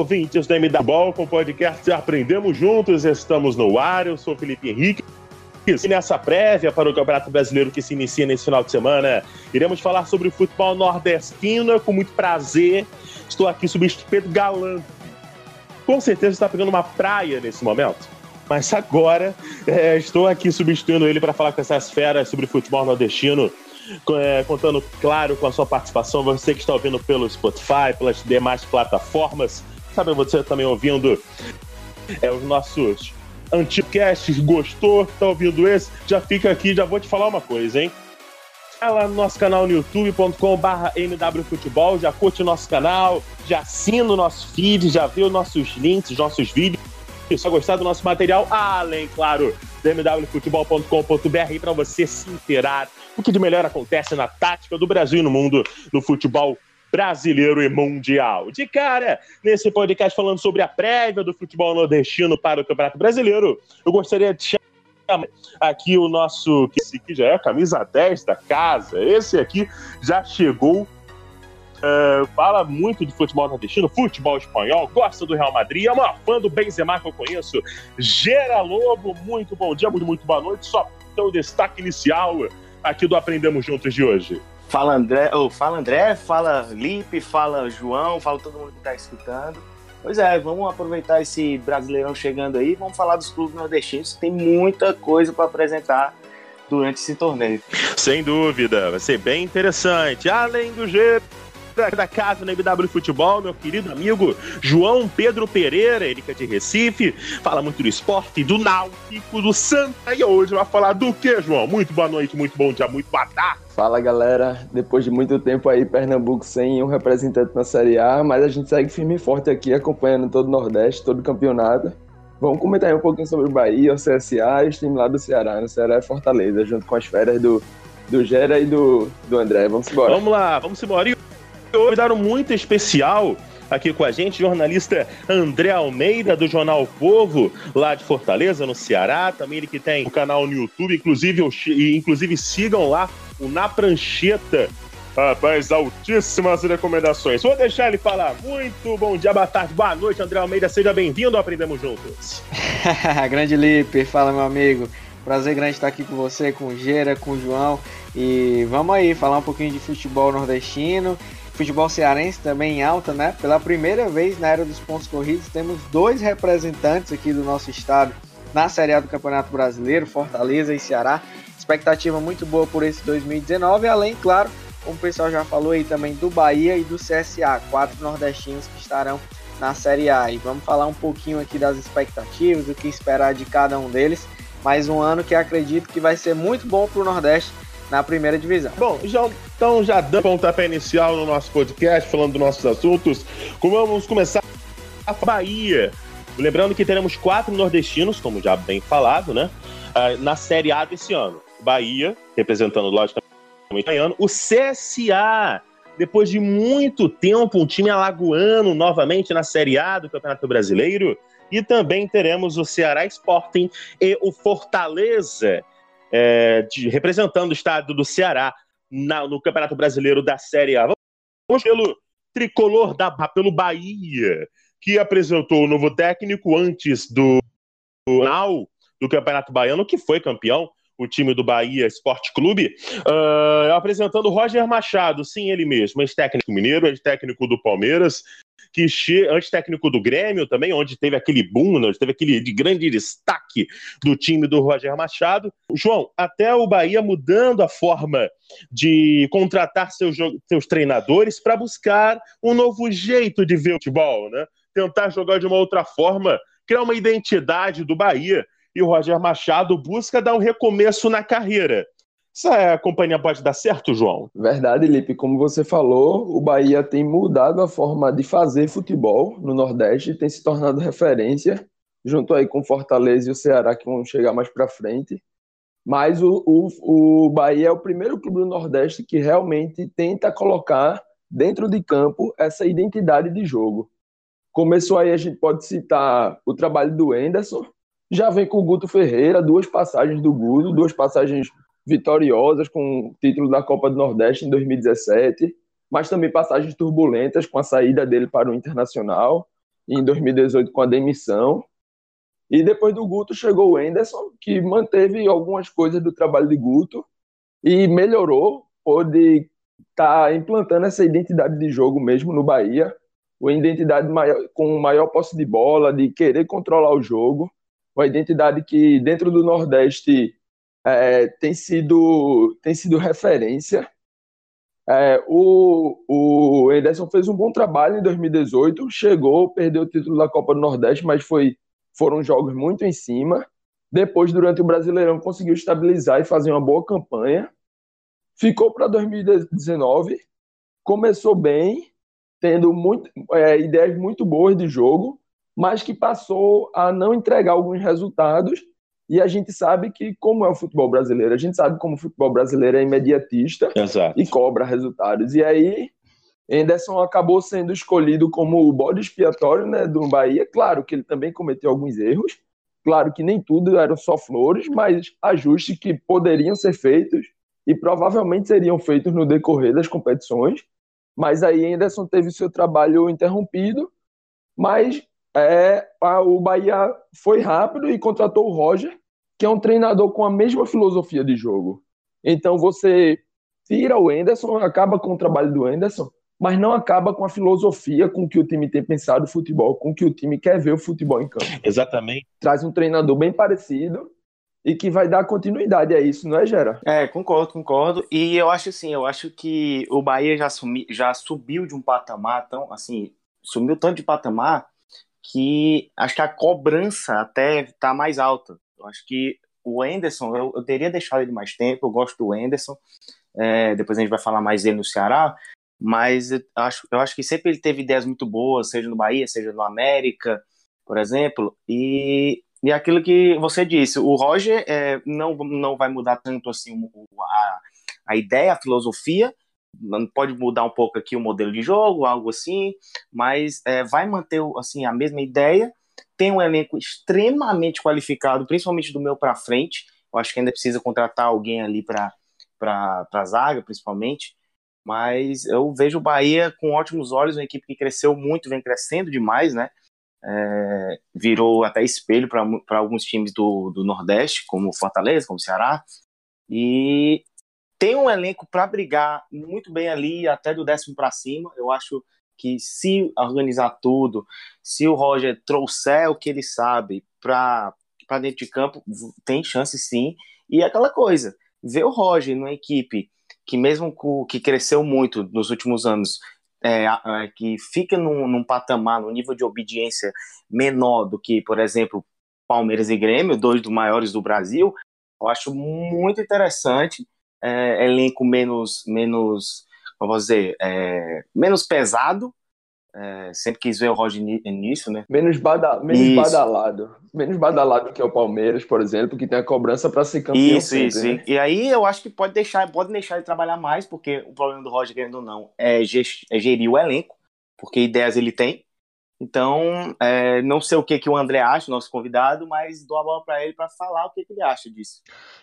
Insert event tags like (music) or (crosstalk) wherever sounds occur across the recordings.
Ouvintes da MW Ball, com o podcast Aprendemos Juntos, estamos no ar, eu sou Felipe Henrique. E nessa prévia para o Campeonato Brasileiro que se inicia nesse final de semana, iremos falar sobre o futebol nordestino com muito prazer. Estou aqui substituindo Galante. Com certeza está pegando uma praia nesse momento, mas agora é, estou aqui substituindo ele para falar com essas feras sobre futebol nordestino é, contando, claro, com a sua participação. Você que está ouvindo pelo Spotify, pelas demais plataformas, sabe você também ouvindo é, os nossos anticasts, gostou, tá ouvindo esse? Já fica aqui, já vou te falar uma coisa, hein? Vai lá no nosso canal no youtube.com/barra mwfutebol, já curte o nosso canal, já assina o nosso feed, já vê os nossos links, os nossos vídeos. Você gostar do nosso material, além, claro, mwfutebol.com.br para você se inteirar o que de melhor acontece na tática do Brasil e no mundo no futebol brasileiro e mundial. De cara, nesse podcast falando sobre a prévia do futebol nordestino para o Campeonato Brasileiro, eu gostaria de chamar aqui o nosso, que esse aqui já é a camisa 10 da casa, esse aqui já chegou Uh, fala muito de futebol nordestino, futebol espanhol, gosta do Real Madrid, é uma fã do Benzema que eu conheço. Gera Lobo, muito bom dia, muito, muito boa noite. Só o destaque inicial aqui do Aprendemos Juntos de hoje. Fala André, oh, fala André, fala Lipe, fala João, fala todo mundo que está escutando. Pois é, vamos aproveitar esse Brasileirão chegando aí, vamos falar dos clubes nordestinos, tem muita coisa para apresentar durante esse torneio. Sem dúvida, vai ser bem interessante. Além do G da casa no MW Futebol, meu querido amigo João Pedro Pereira, ele que é de Recife, fala muito do esporte, do Náutico, do Santa. E hoje vai falar do que, João? Muito boa noite, muito bom dia, muito boa tarde. Fala galera, depois de muito tempo aí, Pernambuco sem um representante na Série A, mas a gente segue firme e forte aqui, acompanhando todo o Nordeste, todo o campeonato. Vamos comentar aí um pouquinho sobre o Bahia, o CSA e o time lá do Ceará. No Ceará é Fortaleza, junto com as férias do, do Gera e do, do André. Vamos embora. Vamos lá, vamos embora. E convidado muito especial aqui com a gente, jornalista André Almeida, do Jornal Povo, lá de Fortaleza, no Ceará. Também ele que tem um canal no YouTube, inclusive, inclusive sigam lá o Na Prancheta. Rapaz, altíssimas recomendações. Vou deixar ele falar. Muito bom dia, boa tarde, boa noite, André Almeida. Seja bem-vindo ao Aprendemos Juntos. (laughs) grande Lipe, fala, meu amigo. Prazer grande estar aqui com você, com o Gera, com o João. E vamos aí falar um pouquinho de futebol nordestino futebol cearense também em alta, né? Pela primeira vez na era dos pontos corridos, temos dois representantes aqui do nosso estado na Série A do Campeonato Brasileiro, Fortaleza e Ceará. Expectativa muito boa por esse 2019, além, claro, como o pessoal já falou aí também, do Bahia e do CSA, quatro nordestinos que estarão na Série A. E vamos falar um pouquinho aqui das expectativas, o que esperar de cada um deles. Mais um ano que acredito que vai ser muito bom para o Nordeste na primeira divisão. Bom, já, então já dando pontapé inicial no nosso podcast, falando dos nossos assuntos, como vamos começar a Bahia. Lembrando que teremos quatro nordestinos, como já bem falado, né? Ah, na Série A desse ano. Bahia, representando logicamente o. O CSA, depois de muito tempo, um time alagoano novamente na Série A do Campeonato Brasileiro. E também teremos o Ceará Sporting e o Fortaleza, é, de, representando o estado do Ceará na, no Campeonato Brasileiro da Série A. Vamos pelo tricolor da pelo Bahia, que apresentou o novo técnico antes do final do Campeonato Baiano, que foi campeão, o time do Bahia Esporte Clube, uh, apresentando Roger Machado, sim, ele mesmo, ex-técnico mineiro, ex-técnico do Palmeiras, que antes técnico do Grêmio também, onde teve aquele boom, né, onde teve aquele de grande destaque do time do Roger Machado. João, até o Bahia mudando a forma de contratar seus, seus treinadores para buscar um novo jeito de ver o futebol, né? Tentar jogar de uma outra forma, criar uma identidade do Bahia. E o Roger Machado busca dar um recomeço na carreira. Essa companhia pode dar certo, João? Verdade, Lipe. Como você falou, o Bahia tem mudado a forma de fazer futebol no Nordeste, tem se tornado referência, junto aí com Fortaleza e o Ceará, que vão chegar mais para frente. Mas o, o, o Bahia é o primeiro clube do Nordeste que realmente tenta colocar dentro de campo essa identidade de jogo. Começou aí, a gente pode citar o trabalho do Enderson, já vem com o Guto Ferreira, duas passagens do Guto, duas passagens vitoriosas com o título da Copa do Nordeste em 2017, mas também passagens turbulentas com a saída dele para o Internacional em 2018 com a demissão. E depois do Guto chegou o Enderson, que manteve algumas coisas do trabalho de Guto e melhorou, pôde estar tá implantando essa identidade de jogo mesmo no Bahia, uma identidade maior, com maior posse de bola, de querer controlar o jogo, uma identidade que dentro do Nordeste é, tem, sido, tem sido referência. É, o, o Ederson fez um bom trabalho em 2018, chegou, perdeu o título da Copa do Nordeste, mas foi, foram jogos muito em cima. Depois, durante o Brasileirão, conseguiu estabilizar e fazer uma boa campanha. Ficou para 2019, começou bem, tendo muito, é, ideias muito boas de jogo, mas que passou a não entregar alguns resultados. E a gente sabe que, como é o futebol brasileiro, a gente sabe como o futebol brasileiro é imediatista Exato. e cobra resultados. E aí, Anderson acabou sendo escolhido como o bode expiatório né, do Bahia. Claro que ele também cometeu alguns erros. Claro que nem tudo eram só flores, mas ajustes que poderiam ser feitos e provavelmente seriam feitos no decorrer das competições. Mas aí Anderson teve seu trabalho interrompido, mas é, a, o Bahia foi rápido e contratou o Roger, que é um treinador com a mesma filosofia de jogo. Então você tira o Anderson, acaba com o trabalho do Anderson, mas não acaba com a filosofia com que o time tem pensado o futebol, com que o time quer ver o futebol em campo. Exatamente. Traz um treinador bem parecido e que vai dar continuidade a isso, não é, Gera? É, concordo, concordo. E eu acho assim, eu acho que o Bahia já, sumi, já subiu de um patamar tão, assim, sumiu tanto de patamar que acho que a cobrança até tá mais alta. Eu acho que o Enderson, eu, eu teria deixado ele mais tempo, eu gosto do Enderson, é, depois a gente vai falar mais dele no Ceará, mas eu acho, eu acho que sempre ele teve ideias muito boas, seja no Bahia, seja no América, por exemplo, e e aquilo que você disse, o Roger é, não, não vai mudar tanto assim a, a ideia, a filosofia, pode mudar um pouco aqui o modelo de jogo, algo assim, mas é, vai manter assim a mesma ideia. Tem um elenco extremamente qualificado, principalmente do meu para frente. Eu acho que ainda precisa contratar alguém ali para para zaga, principalmente. Mas eu vejo o Bahia com ótimos olhos, uma equipe que cresceu muito, vem crescendo demais, né? é, virou até espelho para alguns times do, do Nordeste, como Fortaleza, como Ceará, e tem um elenco para brigar muito bem ali, até do décimo para cima. Eu acho que se organizar tudo, se o Roger trouxer o que ele sabe para dentro de campo, tem chance sim. E é aquela coisa, ver o Roger numa equipe que mesmo que cresceu muito nos últimos anos, é, é, que fica num, num, patamar, num nível de obediência menor do que, por exemplo, Palmeiras e Grêmio, dois dos maiores do Brasil, eu acho muito interessante. É, elenco menos, menos, como dizer, é, menos pesado, é, sempre quis ver o Roger nisso, né? Menos, bada, menos badalado. Menos badalado que é o Palmeiras, por exemplo, que tem a cobrança para ser campeão. Isso, sempre, isso. Né? E aí eu acho que pode deixar, pode deixar ele trabalhar mais, porque o problema do Roger, querendo ou não, é, é gerir o elenco, porque ideias ele tem. Então, é, não sei o que, que o André acha, nosso convidado, mas dou a bola para ele para falar o que, que, ele acha disso.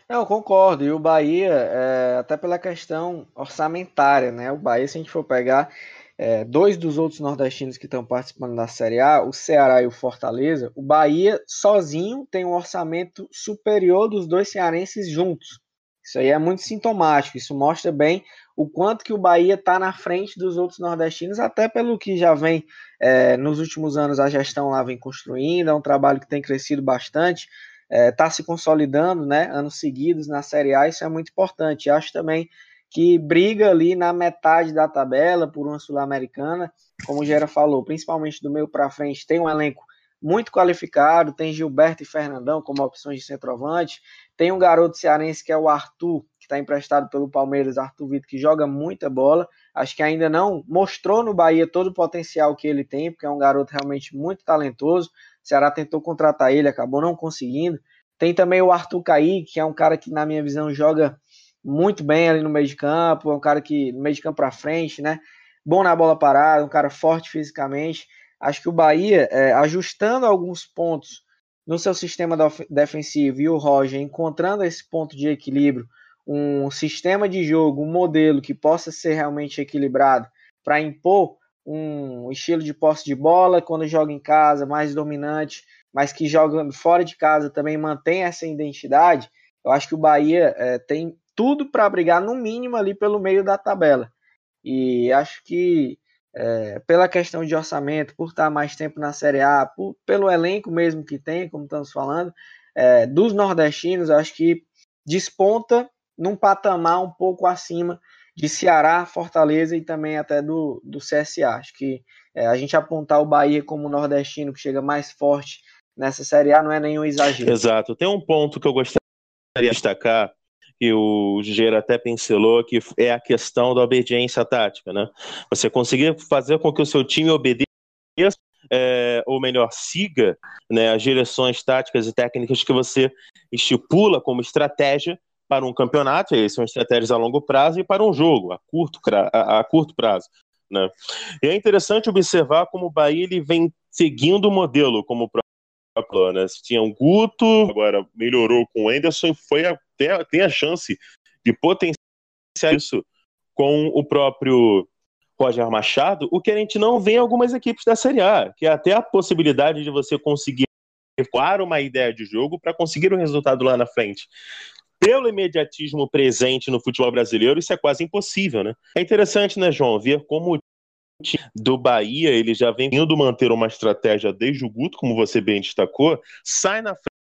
Eu concordo. E o Bahia, é, até pela questão orçamentária, né? O Bahia, se a gente for pegar é, dois dos outros nordestinos que estão participando da Série A, o Ceará e o Fortaleza, o Bahia sozinho tem um orçamento superior dos dois cearenses juntos. Isso aí é muito sintomático, isso mostra bem o quanto que o Bahia está na frente dos outros nordestinos, até pelo que já vem é, nos últimos anos a gestão lá vem construindo, é um trabalho que tem crescido bastante, está é, tá se consolidando, né, anos seguidos na Série A, isso é muito importante. Acho também que briga ali na metade da tabela por uma Sul-Americana, como o Gera falou, principalmente do meio para frente, tem um elenco muito qualificado, tem Gilberto e Fernandão como opções de centroavante, tem um garoto cearense que é o Arthur, está emprestado pelo Palmeiras, Arthur Vitor, que joga muita bola. Acho que ainda não mostrou no Bahia todo o potencial que ele tem, porque é um garoto realmente muito talentoso. O Ceará tentou contratar ele, acabou não conseguindo. Tem também o Arthur Kaique, que é um cara que, na minha visão, joga muito bem ali no meio de campo, é um cara que, no meio de campo para frente, né? Bom na bola parada, um cara forte fisicamente. Acho que o Bahia, é, ajustando alguns pontos no seu sistema defensivo e o Roger encontrando esse ponto de equilíbrio, um sistema de jogo, um modelo que possa ser realmente equilibrado para impor um estilo de posse de bola quando joga em casa, mais dominante, mas que jogando fora de casa também mantém essa identidade. Eu acho que o Bahia é, tem tudo para brigar no mínimo ali pelo meio da tabela. E acho que é, pela questão de orçamento, por estar mais tempo na Série A, por, pelo elenco mesmo que tem, como estamos falando, é, dos nordestinos, acho que desponta num patamar um pouco acima de Ceará, Fortaleza e também até do, do CSA. Acho que é, a gente apontar o Bahia como nordestino que chega mais forte nessa Série A não é nenhum exagero. Exato. Tem um ponto que eu gostaria de destacar que o Gera até pincelou, que é a questão da obediência tática, né? Você conseguir fazer com que o seu time obedeça, é, ou melhor, siga né, as direções táticas e técnicas que você estipula como estratégia para um campeonato, e são estratégias a longo prazo, e para um jogo, a curto, a, a curto prazo. Né? E é interessante observar como o Bahia ele vem seguindo o modelo, como o próprio né? Tinha um Guto, agora melhorou com o Anderson, foi a tem, tem a chance de potenciar isso com o próprio Roger Machado, o que a gente não vê em algumas equipes da Série A, que é até a possibilidade de você conseguir recuar uma ideia de jogo para conseguir o um resultado lá na frente. Pelo imediatismo presente no futebol brasileiro, isso é quase impossível, né? É interessante, né, João, ver como o time do Bahia, ele já vem indo manter uma estratégia desde o Guto, como você bem destacou, sai na frente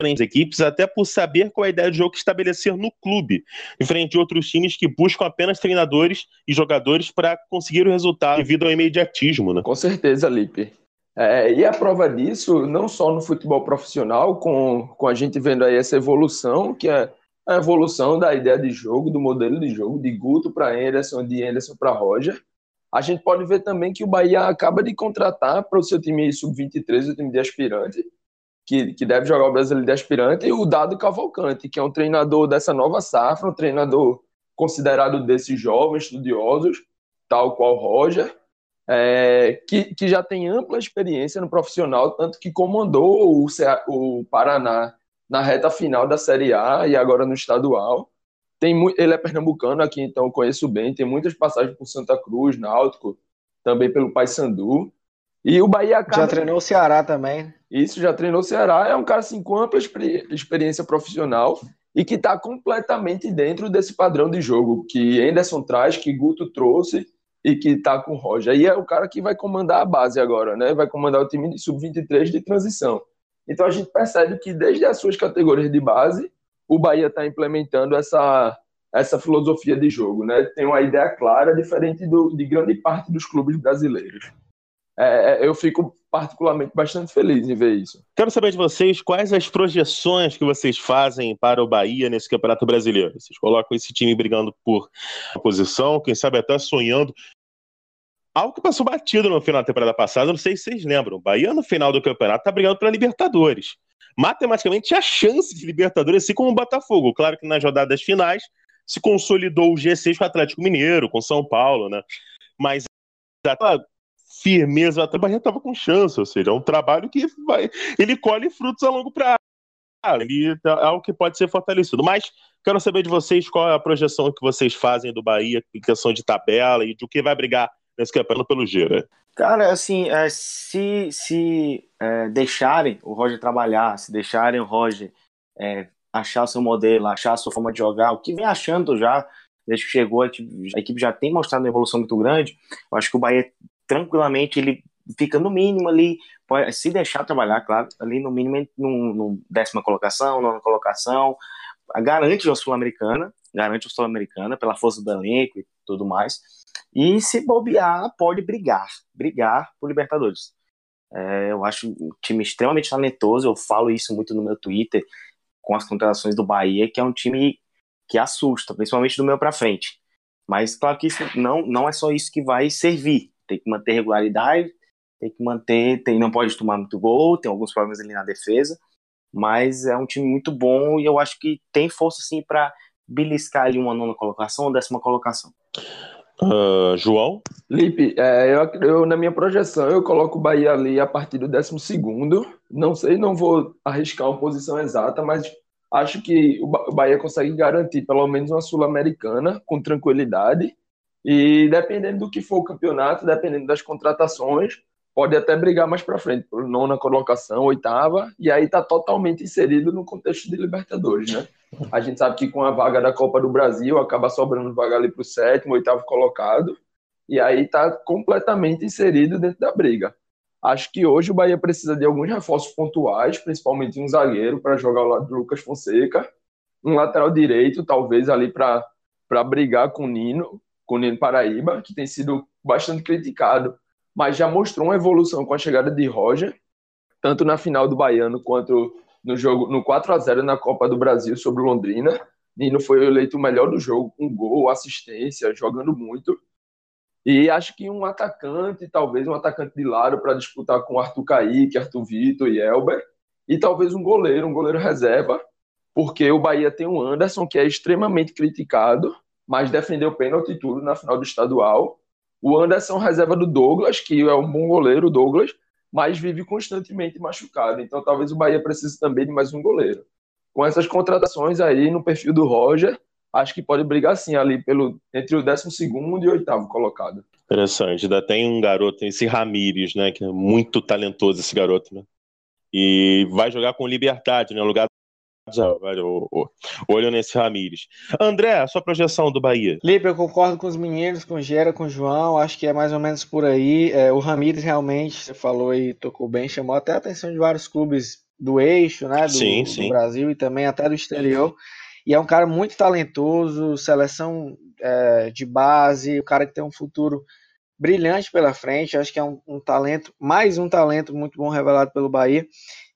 diferentes equipes, até por saber qual é a ideia de jogo que estabelecer no clube, diferente de outros times que buscam apenas treinadores e jogadores para conseguir o resultado devido ao imediatismo. Né? Com certeza, Lipe. É, e a prova disso, não só no futebol profissional, com, com a gente vendo aí essa evolução, que é a evolução da ideia de jogo, do modelo de jogo, de Guto para Anderson, de Anderson para Roger. A gente pode ver também que o Bahia acaba de contratar para o seu time sub-23, o time de aspirante, que, que deve jogar o Brasileiro de aspirante, e o Dado Cavalcante, que é um treinador dessa nova safra, um treinador considerado desses jovens estudiosos, tal qual Roger, é, que, que já tem ampla experiência no profissional, tanto que comandou o, o Paraná na reta final da Série A e agora no estadual. Tem, ele é pernambucano aqui, então conheço bem. Tem muitas passagens por Santa Cruz, Náutico, também pelo Paysandu. E o Bahia acaba... Já treinou o Ceará também. Isso, já treinou o Ceará. É um cara assim, com ampla experiência profissional e que está completamente dentro desse padrão de jogo que Anderson traz, que Guto trouxe e que está com o Roger. E é o cara que vai comandar a base agora, né? Vai comandar o time de sub-23 de transição. Então a gente percebe que desde as suas categorias de base, o Bahia está implementando essa, essa filosofia de jogo, né? Tem uma ideia clara, diferente do, de grande parte dos clubes brasileiros. É, é, eu fico particularmente bastante feliz em ver isso. Quero saber de vocês quais as projeções que vocês fazem para o Bahia nesse Campeonato Brasileiro. Vocês colocam esse time brigando por posição, quem sabe até sonhando. Algo que passou batido no final da temporada passada, não sei se vocês lembram. O Bahia, no final do campeonato, está brigando para Libertadores. Matematicamente, a chance de Libertadores, assim como o Botafogo. Claro que nas rodadas finais se consolidou o G6 com o Atlético Mineiro, com São Paulo, né? Mas firmeza, a Bahia estava com chance, ou seja, é um trabalho que vai, ele colhe frutos a longo prazo. Ele é algo que pode ser fortalecido. Mas quero saber de vocês qual é a projeção que vocês fazem do Bahia em questão de tabela e do que vai brigar nesse campeonato pelo Gira. Cara, assim, é, se, se é, deixarem o Roger trabalhar, se deixarem o Roger é, achar o seu modelo, achar sua forma de jogar, o que vem achando já, desde que chegou, a equipe já tem mostrado uma evolução muito grande. Eu acho que o Bahia tranquilamente ele fica no mínimo ali, pode, se deixar trabalhar, claro, ali no mínimo no, no décima colocação, nona colocação, garante a Sul-Americana, garante a Sul-Americana pela força do elenco e tudo mais. E se bobear, pode brigar, brigar por Libertadores. É, eu acho um time extremamente talentoso, eu falo isso muito no meu Twitter com as contratações do Bahia, que é um time que assusta, principalmente do meio para frente. Mas claro que isso não, não é só isso que vai servir. Tem que manter regularidade, tem que manter, tem, não pode tomar muito gol, tem alguns problemas ali na defesa, mas é um time muito bom e eu acho que tem força sim para beliscar ali uma nona colocação ou décima colocação. Uh, João? Lipe, é, eu, eu, na minha projeção eu coloco o Bahia ali a partir do décimo segundo. Não sei, não vou arriscar uma posição exata, mas acho que o Bahia consegue garantir pelo menos uma Sul-Americana com tranquilidade. E dependendo do que for o campeonato, dependendo das contratações, pode até brigar mais para frente, por nona colocação, oitava, e aí está totalmente inserido no contexto de Libertadores, né? A gente sabe que com a vaga da Copa do Brasil acaba sobrando vaga ali para o sétimo, oitavo colocado, e aí está completamente inserido dentro da briga. Acho que hoje o Bahia precisa de alguns reforços pontuais, principalmente um zagueiro para jogar ao lado do Lucas Fonseca, um lateral direito, talvez ali para brigar com o Nino, com o Nino Paraíba, que tem sido bastante criticado, mas já mostrou uma evolução com a chegada de Roger, tanto na final do Baiano quanto no jogo no 4 a 0 na Copa do Brasil sobre Londrina. Nino foi eleito o melhor do jogo, com gol, assistência, jogando muito. E acho que um atacante, talvez um atacante de lado para disputar com Arthur Caíque, Arthur Vitor e Elber. E talvez um goleiro, um goleiro reserva, porque o Bahia tem o Anderson, que é extremamente criticado, mas defendeu pênalti tudo na final do estadual. O Anderson, reserva do Douglas, que é um bom goleiro, Douglas, mas vive constantemente machucado. Então talvez o Bahia precise também de mais um goleiro. Com essas contratações aí no perfil do Roger, acho que pode brigar sim ali pelo entre o 12 e oitavo colocado. Interessante, ainda tem um garoto, esse Ramires, né, que é muito talentoso esse garoto, né? E vai jogar com liberdade, né, no lugar o, olho nesse Ramires. André, a sua projeção do Bahia? Lipe, eu concordo com os meninos, com o Gera, com o João, acho que é mais ou menos por aí. É, o Ramires realmente, você falou e tocou bem, chamou até a atenção de vários clubes do eixo, né, do, sim, sim. do Brasil e também até do exterior. E é um cara muito talentoso, seleção é, de base, o cara que tem um futuro brilhante pela frente. Acho que é um, um, talento, mais um talento muito bom revelado pelo Bahia.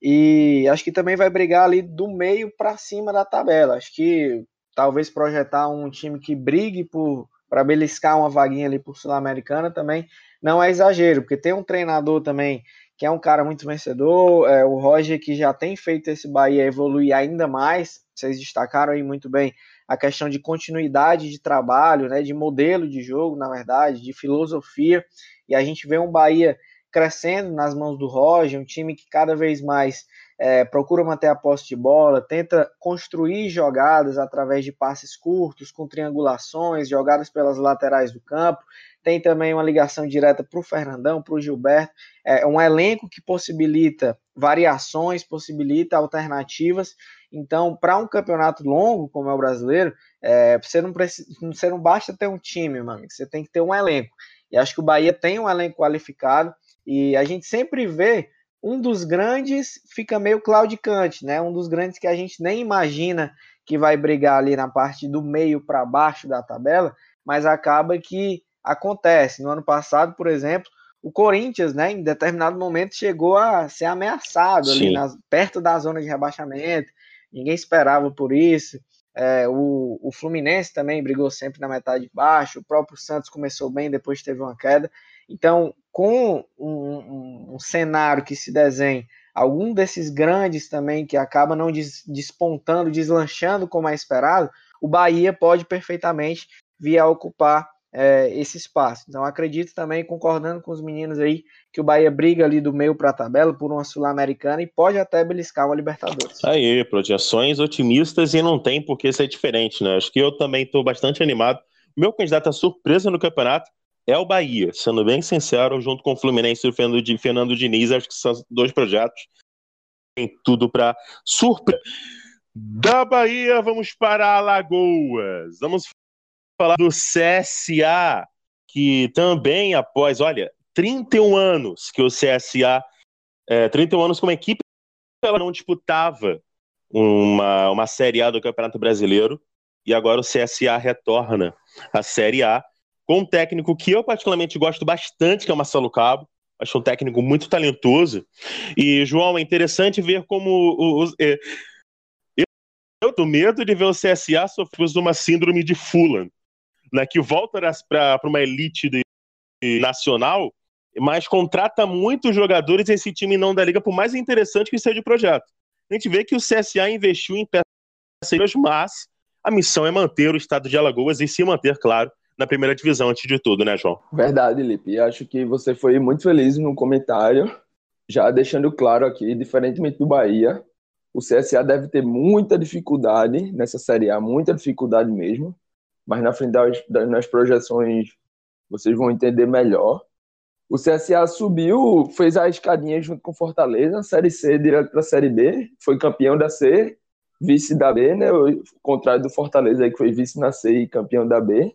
E acho que também vai brigar ali do meio para cima da tabela. Acho que talvez projetar um time que brigue por para beliscar uma vaguinha ali por Sul-Americana também não é exagero, porque tem um treinador também que é um cara muito vencedor, é, o Roger que já tem feito esse Bahia evoluir ainda mais. Vocês destacaram aí muito bem a questão de continuidade de trabalho, né, de modelo de jogo, na verdade, de filosofia. E a gente vê um Bahia crescendo nas mãos do Roger, um time que cada vez mais é, procura manter a posse de bola, tenta construir jogadas através de passes curtos, com triangulações, jogadas pelas laterais do campo. Tem também uma ligação direta para o Fernandão, para o Gilberto. É um elenco que possibilita variações, possibilita alternativas. Então, para um campeonato longo, como é o brasileiro, é, você, não precisa, você não basta ter um time, mano, você tem que ter um elenco. E acho que o Bahia tem um elenco qualificado e a gente sempre vê um dos grandes fica meio claudicante, né? Um dos grandes que a gente nem imagina que vai brigar ali na parte do meio para baixo da tabela, mas acaba que acontece. No ano passado, por exemplo, o Corinthians, né, em determinado momento chegou a ser ameaçado Sim. ali nas, perto da zona de rebaixamento. Ninguém esperava por isso. É, o, o Fluminense também brigou sempre na metade de baixo. O próprio Santos começou bem, depois teve uma queda. Então, com um, um, um cenário que se desenha, algum desses grandes também que acaba não des, despontando, deslanchando como é esperado, o Bahia pode perfeitamente vir a ocupar é, esse espaço. Então, acredito também, concordando com os meninos aí, que o Bahia briga ali do meio para a tabela por uma Sul-Americana e pode até beliscar uma Libertadores. Aí, projeções otimistas e não tem por que ser diferente, né? Acho que eu também estou bastante animado. Meu candidato a surpresa no campeonato é o Bahia, sendo bem sincero, junto com o Fluminense e o Fernando, Diniz, acho que são dois projetos tem tudo para surpresa. Da Bahia, vamos para Alagoas. Vamos falar do CSA, que também após, olha, 31 anos que o CSA, é, 31 anos como equipe, ela não disputava uma, uma Série A do Campeonato Brasileiro, e agora o CSA retorna à Série A com um técnico que eu particularmente gosto bastante, que é o Marcelo Cabo. Acho um técnico muito talentoso. E, João, é interessante ver como. É, eu tô medo de ver o CSA sofrer de uma síndrome de Fulham, né, que volta para uma elite de, de nacional, mas contrata muitos jogadores esse time não da liga, por mais interessante que seja o projeto. A gente vê que o CSA investiu em peças, mas a missão é manter o estado de Alagoas e se manter, claro, na primeira divisão antes de tudo, né, João? Verdade, Lipe. Acho que você foi muito feliz no comentário, já deixando claro aqui, diferentemente do Bahia, o CSA deve ter muita dificuldade nessa Série A, muita dificuldade mesmo, mas na frente das, das projeções vocês vão entender melhor. O CSA subiu, fez a escadinha junto com Fortaleza, Série C direto para a Série B, foi campeão da C, vice da B, né? O contrário do Fortaleza aí que foi vice na C e campeão da B.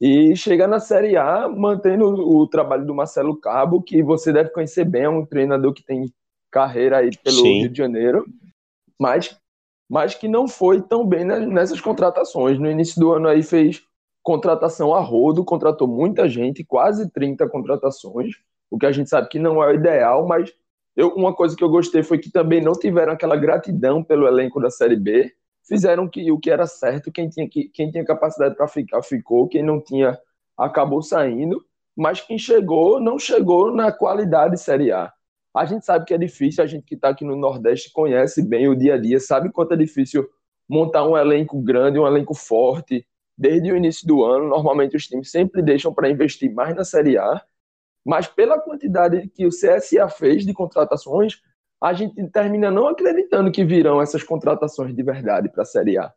E chega na Série A, mantendo o trabalho do Marcelo Cabo, que você deve conhecer bem, é um treinador que tem carreira aí pelo Sim. Rio de Janeiro, mas, mas que não foi tão bem nessas contratações. No início do ano aí fez contratação a rodo, contratou muita gente, quase 30 contratações, o que a gente sabe que não é o ideal, mas eu, uma coisa que eu gostei foi que também não tiveram aquela gratidão pelo elenco da Série B, fizeram que o que era certo, quem tinha, quem tinha capacidade para ficar, ficou, quem não tinha, acabou saindo, mas quem chegou, não chegou na qualidade Série A. A gente sabe que é difícil, a gente que está aqui no Nordeste conhece bem o dia a dia, sabe quanto é difícil montar um elenco grande, um elenco forte, desde o início do ano. Normalmente os times sempre deixam para investir mais na Série A, mas pela quantidade que o CSA fez de contratações, a gente termina não acreditando que virão essas contratações de verdade para a Série A.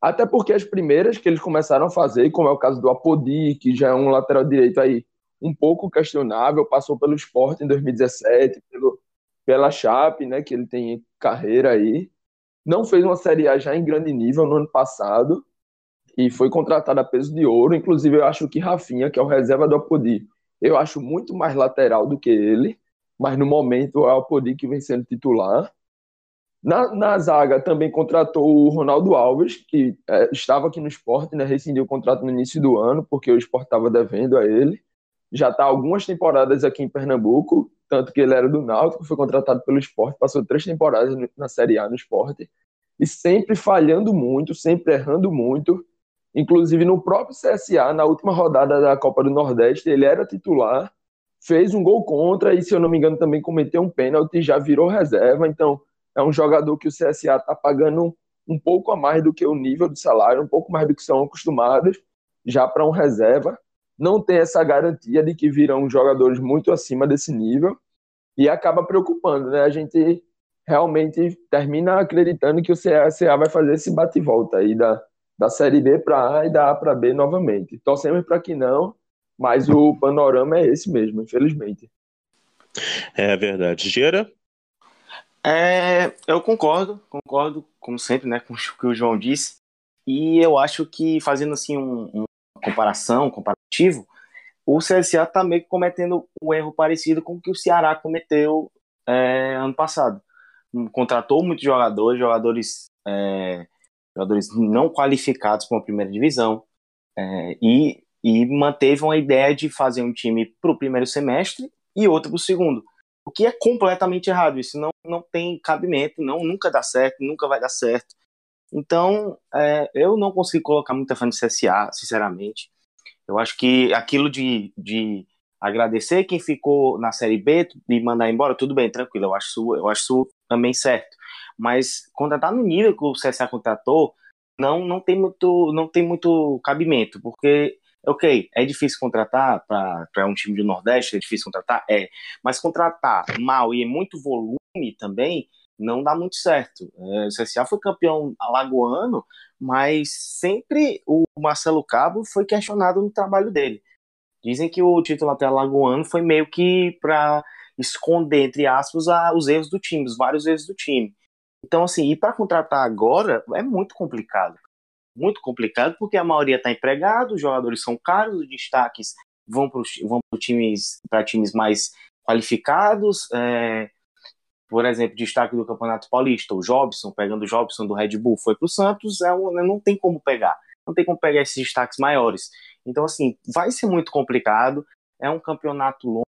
Até porque as primeiras que eles começaram a fazer, como é o caso do Apodi, que já é um lateral direito aí um pouco questionável, passou pelo Sport em 2017, pelo, pela Chape, né, que ele tem carreira aí. Não fez uma Série A já em grande nível no ano passado, e foi contratado a peso de ouro. Inclusive, eu acho que Rafinha, que é o reserva do Apodi, eu acho muito mais lateral do que ele, mas no momento é o Apodi que vem sendo titular. Na, na zaga também contratou o Ronaldo Alves, que é, estava aqui no esporte, né, rescindiu o contrato no início do ano, porque o esporte estava devendo a ele. Já está algumas temporadas aqui em Pernambuco, tanto que ele era do Náutico, foi contratado pelo esporte, passou três temporadas na Série A no esporte, e sempre falhando muito, sempre errando muito, Inclusive, no próprio CSA, na última rodada da Copa do Nordeste, ele era titular, fez um gol contra e, se eu não me engano, também cometeu um pênalti, já virou reserva. Então, é um jogador que o CSA está pagando um pouco a mais do que o nível de salário, um pouco mais do que são acostumados, já para um reserva. Não tem essa garantia de que virão jogadores muito acima desse nível e acaba preocupando, né? A gente realmente termina acreditando que o CSA vai fazer esse bate-volta aí da, da Série B para A e da A para B novamente. Torcemos para que não, mas o panorama é esse mesmo, infelizmente. É verdade. Gera? É, eu concordo, concordo, como sempre, né, com o que o João disse. E eu acho que, fazendo assim um, uma comparação, um comparativo, o CSA está meio que cometendo um erro parecido com o que o Ceará cometeu é, ano passado. Contratou muitos jogadores, jogadores é, jogadores não qualificados para uma primeira divisão, é, e, e manteve uma ideia de fazer um time para o primeiro semestre e outro para o segundo. O que é completamente errado, isso não, não tem cabimento, não nunca dá certo, nunca vai dar certo. Então, é, eu não consigo colocar muita fã no CSA, sinceramente. Eu acho que aquilo de, de agradecer quem ficou na Série B e mandar embora, tudo bem, tranquilo, eu acho, eu acho isso também certo mas contratar no nível que o CSA contratou não não tem muito não tem muito cabimento, porque ok, é difícil contratar para um time do Nordeste, é difícil contratar, é, mas contratar mal e é muito volume também não dá muito certo. É, o CSA foi campeão alagoano, mas sempre o Marcelo Cabo foi questionado no trabalho dele. Dizem que o título até alagoano foi meio que para esconder, entre aspas, os erros do time, os vários erros do time. Então, assim, e para contratar agora é muito complicado. Muito complicado, porque a maioria está empregado, os jogadores são caros, os destaques vão para vão times, times mais qualificados. É, por exemplo, destaque do Campeonato Paulista, o Jobson, pegando o Jobson do Red Bull, foi para o Santos, é um, não tem como pegar. Não tem como pegar esses destaques maiores. Então, assim, vai ser muito complicado. É um campeonato longo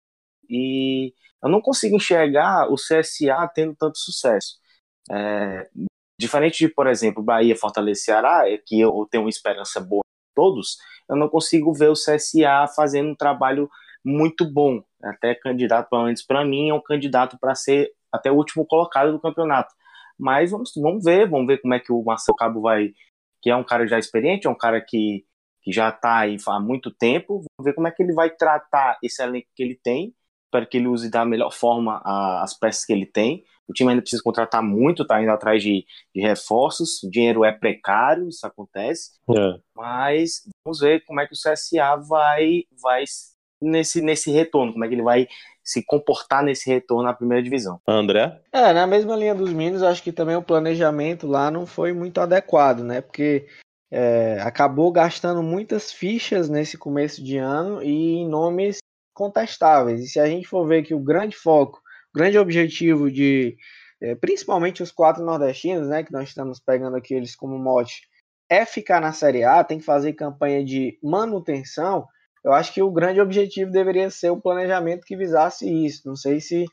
e eu não consigo enxergar o CSA tendo tanto sucesso. É, Diferente de, por exemplo, Bahia, Fortaleza Ceará, é que eu tenho uma esperança boa em todos, eu não consigo ver o CSA fazendo um trabalho muito bom. Até candidato, pelo menos para mim, é um candidato para ser até o último colocado do campeonato. Mas vamos, vamos ver, vamos ver como é que o Marcelo Cabo vai, que é um cara já experiente, é um cara que, que já está aí há muito tempo, vamos ver como é que ele vai tratar esse elenco que ele tem, para que ele use da melhor forma as peças que ele tem. O time ainda precisa contratar muito, está indo atrás de, de, reforços, o dinheiro é precário, isso acontece. É. Mas vamos ver como é que o CSA vai, vai nesse, nesse retorno, como é que ele vai se comportar nesse retorno na primeira divisão. André? É, na mesma linha dos Minos, acho que também o planejamento lá não foi muito adequado, né? Porque é, acabou gastando muitas fichas nesse começo de ano e em nomes contestáveis. E se a gente for ver que o grande foco, grande objetivo de é, principalmente os quatro nordestinos, né, que nós estamos pegando aqui eles como mote, é ficar na Série A, tem que fazer campanha de manutenção. Eu acho que o grande objetivo deveria ser o planejamento que visasse isso. Não sei se o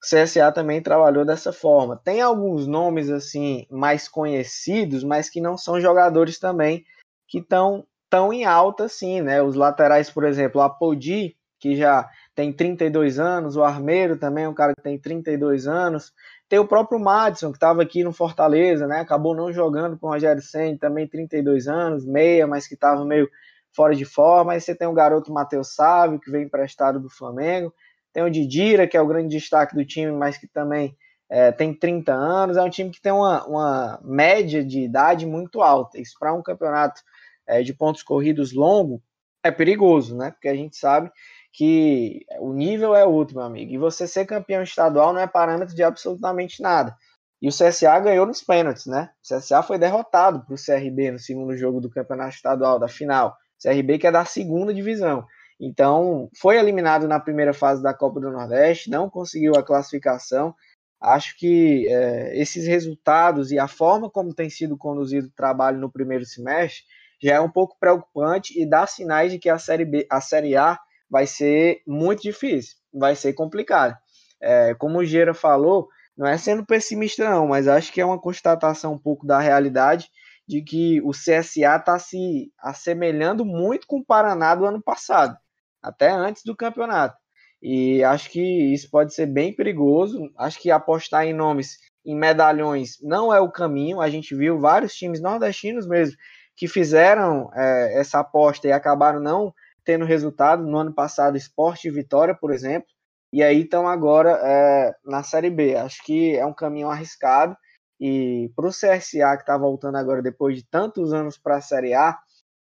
CSA também trabalhou dessa forma. Tem alguns nomes assim mais conhecidos, mas que não são jogadores também que estão tão em alta assim, né? Os laterais, por exemplo, a Apodi, que já tem 32 anos, o Armeiro também é um cara que tem 32 anos. Tem o próprio Madison, que estava aqui no Fortaleza, né? Acabou não jogando com o Rogério Senna, também 32 anos, meia, mas que estava meio fora de forma. Aí você tem o garoto Matheus Sávio, que vem emprestado do Flamengo. Tem o Didira, que é o grande destaque do time, mas que também é, tem 30 anos. É um time que tem uma, uma média de idade muito alta. Isso para um campeonato é, de pontos corridos longo é perigoso, né? Porque a gente sabe que o nível é outro, meu amigo. E você ser campeão estadual não é parâmetro de absolutamente nada. E o CSA ganhou nos pênaltis, né? O CSA foi derrotado para o CRB no segundo jogo do campeonato estadual, da final. CRB que é da segunda divisão. Então, foi eliminado na primeira fase da Copa do Nordeste, não conseguiu a classificação. Acho que é, esses resultados e a forma como tem sido conduzido o trabalho no primeiro semestre já é um pouco preocupante e dá sinais de que a Série, B, a série A vai ser muito difícil, vai ser complicado. É, como o Gera falou, não é sendo pessimista não, mas acho que é uma constatação um pouco da realidade de que o CSA está se assemelhando muito com o Paraná do ano passado, até antes do campeonato. E acho que isso pode ser bem perigoso. Acho que apostar em nomes, em medalhões, não é o caminho. A gente viu vários times nordestinos mesmo que fizeram é, essa aposta e acabaram não tendo resultado. No ano passado, Esporte e Vitória, por exemplo. E aí estão agora é, na Série B. Acho que é um caminho arriscado e para o CSA, que está voltando agora depois de tantos anos para a Série A,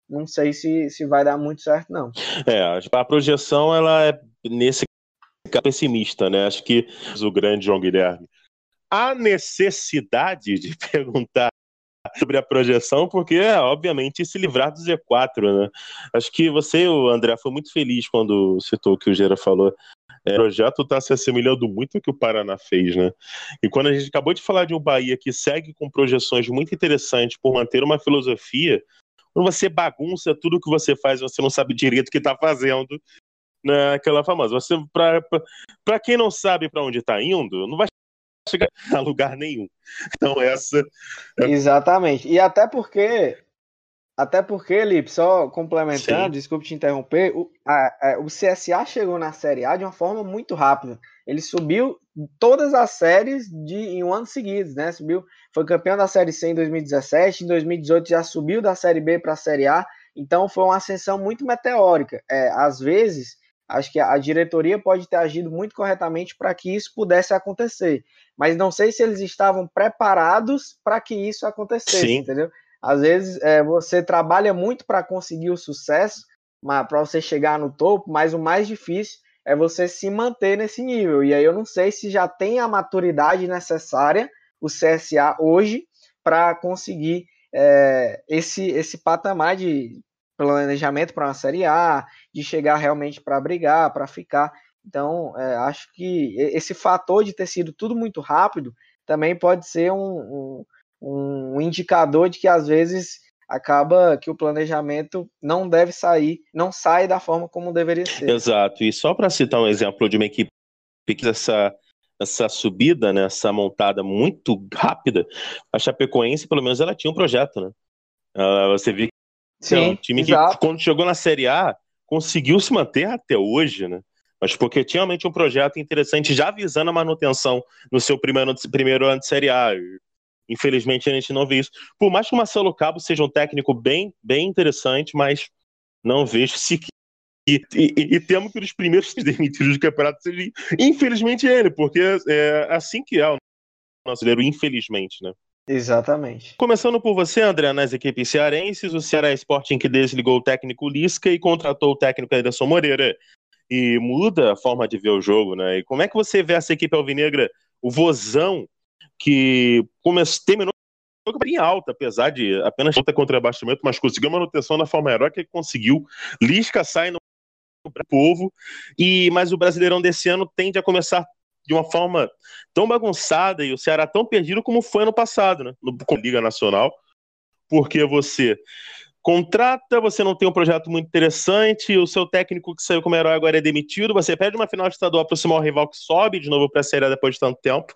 não sei se, se vai dar muito certo, não. É, a projeção ela é nesse pessimista, né? Acho que o grande João Guilherme. Há necessidade de (laughs) perguntar sobre a projeção, porque é, obviamente, se livrar do Z4, né? Acho que você, o André, foi muito feliz quando citou o que o Gera falou é, o projeto está se assemelhando muito ao que o Paraná fez, né? E quando a gente acabou de falar de um Bahia que segue com projeções muito interessantes por manter uma filosofia, quando você bagunça tudo que você faz, você não sabe direito o que está fazendo, né? Aquela famosa. Você, para quem não sabe para onde está indo, não vai chegar (laughs) a lugar nenhum. Então essa. É... Exatamente. E até porque até porque, Lipe, só complementando, Sim. desculpe te interromper, o, a, a, o CSA chegou na Série A de uma forma muito rápida. Ele subiu todas as séries de, em um ano seguido, né? Subiu, foi campeão da Série C em 2017, em 2018 já subiu da Série B para a Série A, então foi uma ascensão muito meteórica. É, às vezes, acho que a diretoria pode ter agido muito corretamente para que isso pudesse acontecer, mas não sei se eles estavam preparados para que isso acontecesse, Sim. entendeu? Às vezes é, você trabalha muito para conseguir o sucesso, para você chegar no topo, mas o mais difícil é você se manter nesse nível. E aí eu não sei se já tem a maturidade necessária o CSA hoje para conseguir é, esse, esse patamar de planejamento para uma Série A, de chegar realmente para brigar, para ficar. Então, é, acho que esse fator de ter sido tudo muito rápido também pode ser um, um um indicador de que às vezes acaba que o planejamento não deve sair, não sai da forma como deveria ser. Exato. E só para citar um exemplo de uma equipe que essa essa subida, né, essa montada muito rápida, a Chapecoense, pelo menos, ela tinha um projeto, né? Uh, você viu Sim, é um time exato. que, quando chegou na Série A, conseguiu se manter até hoje, né? Mas porque tinha realmente um projeto interessante, já visando a manutenção no seu primeiro, primeiro ano de Série A. Infelizmente, a gente não vê isso. Por mais que o Marcelo Cabo seja um técnico bem, bem interessante, mas não vejo se e, e, e, temo que os primeiros (laughs) demitidos do campeonato seja, infelizmente, ele, porque é assim que é o brasileiro, infelizmente, né? Exatamente. Começando por você, André, nas equipes cearenses, o Ceará Sporting que desligou o técnico Lisca e contratou o técnico Ederson Moreira. E muda a forma de ver o jogo, né? E como é que você vê essa equipe alvinegra, o Vozão, que terminou bem alta, apesar de apenas luta contra abaixamento, mas conseguiu manutenção na forma heróica que conseguiu. Lisca sai no povo, e mas o Brasileirão desse ano tende a começar de uma forma tão bagunçada e o Ceará tão perdido como foi ano passado, né? No, com a Liga Nacional, porque você contrata, você não tem um projeto muito interessante, o seu técnico que saiu como herói agora é demitido, você perde uma final estadual para o seu rival que sobe de novo para a Série depois de tanto tempo.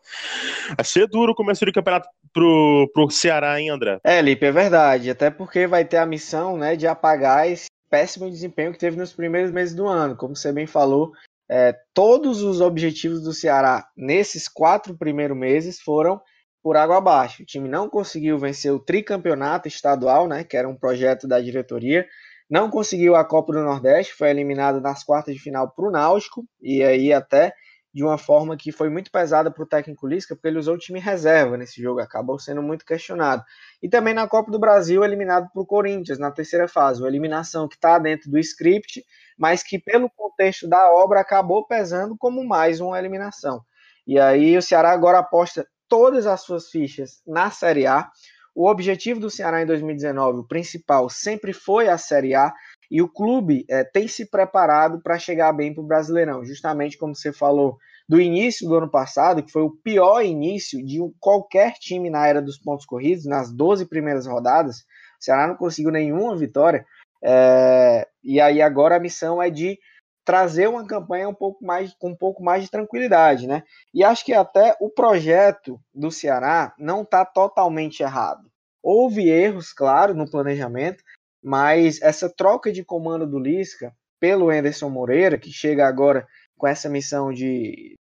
Vai ser duro o começo do campeonato pro, pro Ceará, André? É, Lipe, é verdade, até porque vai ter a missão, né, de apagar esse péssimo desempenho que teve nos primeiros meses do ano, como você bem falou, é, todos os objetivos do Ceará nesses quatro primeiros meses foram por água abaixo. O time não conseguiu vencer o tricampeonato estadual, né, que era um projeto da diretoria, não conseguiu a Copa do Nordeste, foi eliminado nas quartas de final para o Náutico, e aí até de uma forma que foi muito pesada para o técnico Lisca, porque ele usou o time reserva nesse jogo, acabou sendo muito questionado. E também na Copa do Brasil, eliminado para o Corinthians na terceira fase, uma eliminação que está dentro do script, mas que pelo contexto da obra acabou pesando como mais uma eliminação. E aí o Ceará agora aposta todas as suas fichas na Série A. O objetivo do Ceará em 2019, o principal, sempre foi a Série A. E o clube é, tem se preparado para chegar bem para o Brasileirão, justamente como você falou do início do ano passado, que foi o pior início de qualquer time na era dos pontos corridos, nas 12 primeiras rodadas. O Ceará não conseguiu nenhuma vitória. É, e aí agora a missão é de trazer uma campanha um pouco mais com um pouco mais de tranquilidade, né? E acho que até o projeto do Ceará não está totalmente errado. Houve erros, claro, no planejamento, mas essa troca de comando do Lisca pelo Anderson Moreira, que chega agora com essa missão de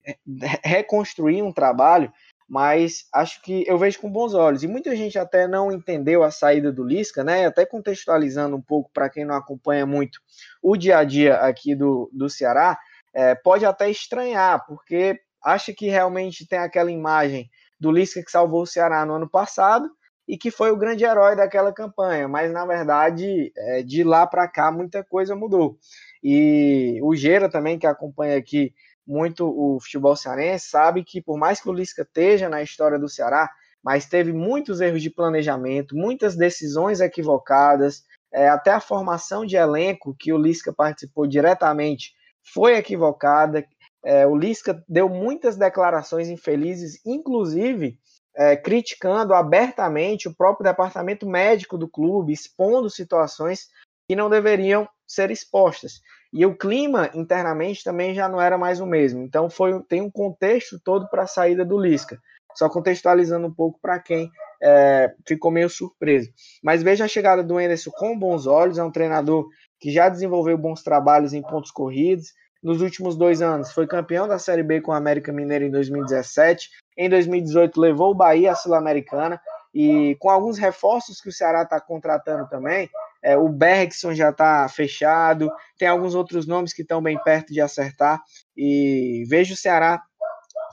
reconstruir um trabalho, mas acho que eu vejo com bons olhos. E muita gente até não entendeu a saída do Lisca, né? Até contextualizando um pouco para quem não acompanha muito o dia a dia aqui do, do Ceará, é, pode até estranhar, porque acha que realmente tem aquela imagem do Lisca que salvou o Ceará no ano passado e que foi o grande herói daquela campanha, mas na verdade, é, de lá para cá, muita coisa mudou. E o Gera também, que acompanha aqui muito o futebol cearense, sabe que por mais que o Lisca esteja na história do Ceará, mas teve muitos erros de planejamento, muitas decisões equivocadas, é, até a formação de elenco que o Lisca participou diretamente foi equivocada. É, o Lisca deu muitas declarações infelizes, inclusive é, criticando abertamente o próprio departamento médico do clube, expondo situações que não deveriam ser expostas. E o clima internamente também já não era mais o mesmo. Então foi tem um contexto todo para a saída do Lisca. Só contextualizando um pouco para quem é, ficou meio surpreso. Mas veja a chegada do Enderson com bons olhos. É um treinador que já desenvolveu bons trabalhos em pontos corridos. Nos últimos dois anos foi campeão da Série B com a América Mineira em 2017. Em 2018 levou o Bahia à Sul-Americana. E com alguns reforços que o Ceará está contratando também, é, o Bergson já está fechado, tem alguns outros nomes que estão bem perto de acertar, e vejo o Ceará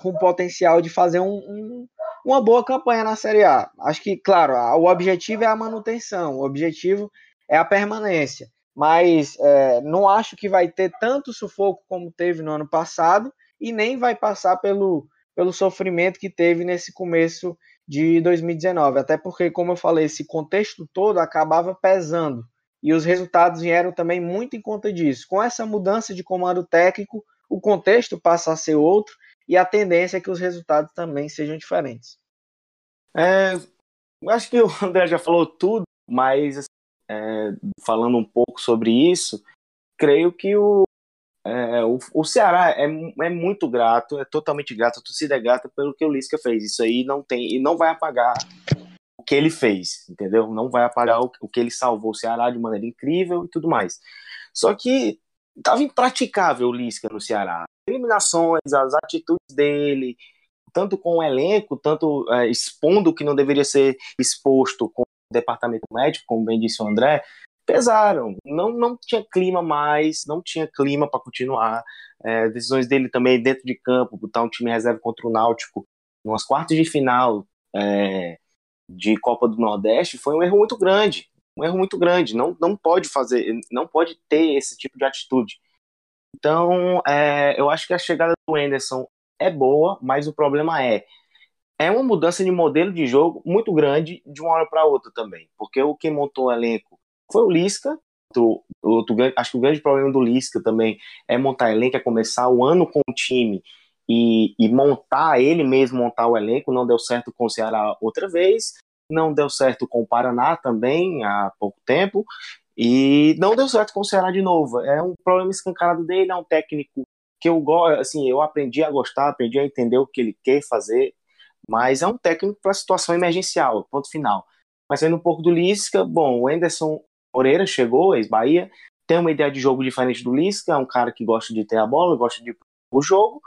com potencial de fazer um, um, uma boa campanha na Série A. Acho que, claro, o objetivo é a manutenção, o objetivo é a permanência, mas é, não acho que vai ter tanto sufoco como teve no ano passado, e nem vai passar pelo, pelo sofrimento que teve nesse começo de 2019. Até porque, como eu falei, esse contexto todo acabava pesando. E os resultados vieram também muito em conta disso. Com essa mudança de comando técnico, o contexto passa a ser outro e a tendência é que os resultados também sejam diferentes. É, acho que o André já falou tudo, mas é, falando um pouco sobre isso, creio que o, é, o, o, Ceará é, é muito grato, é totalmente grato, a torcida é grata pelo que o Lisca fez. Isso aí não tem e não vai apagar o que ele fez, entendeu? Não vai apagar o, o que ele salvou o Ceará de maneira incrível e tudo mais. Só que estava impraticável o Lisca no Ceará. Eliminações, as atitudes dele, tanto com o elenco, tanto é, expondo o que não deveria ser exposto com departamento médico, como bem disse o André, pesaram. Não, não tinha clima mais, não tinha clima para continuar. É, decisões dele também dentro de campo, botar um time reserva contra o Náutico, nas quartas de final é, de Copa do Nordeste, foi um erro muito grande. Um erro muito grande. Não, não pode fazer, não pode ter esse tipo de atitude. Então, é, eu acho que a chegada do Anderson é boa, mas o problema é é uma mudança de modelo de jogo muito grande de uma hora para outra também, porque o que montou o elenco foi o Lisca. Do, outro, acho que o grande problema do Lisca também é montar elenco, é começar o ano com o time e, e montar ele mesmo, montar o elenco. Não deu certo com o Ceará outra vez, não deu certo com o Paraná também há pouco tempo, e não deu certo com o Ceará de novo. É um problema escancarado dele, é um técnico que eu assim, eu aprendi a gostar, aprendi a entender o que ele quer fazer, mas é um técnico para situação emergencial, ponto final. Mas saindo um pouco do Lisca, bom, o Anderson Moreira chegou, ex-Bahia, tem uma ideia de jogo diferente do Lisca, é um cara que gosta de ter a bola, gosta de o jogo,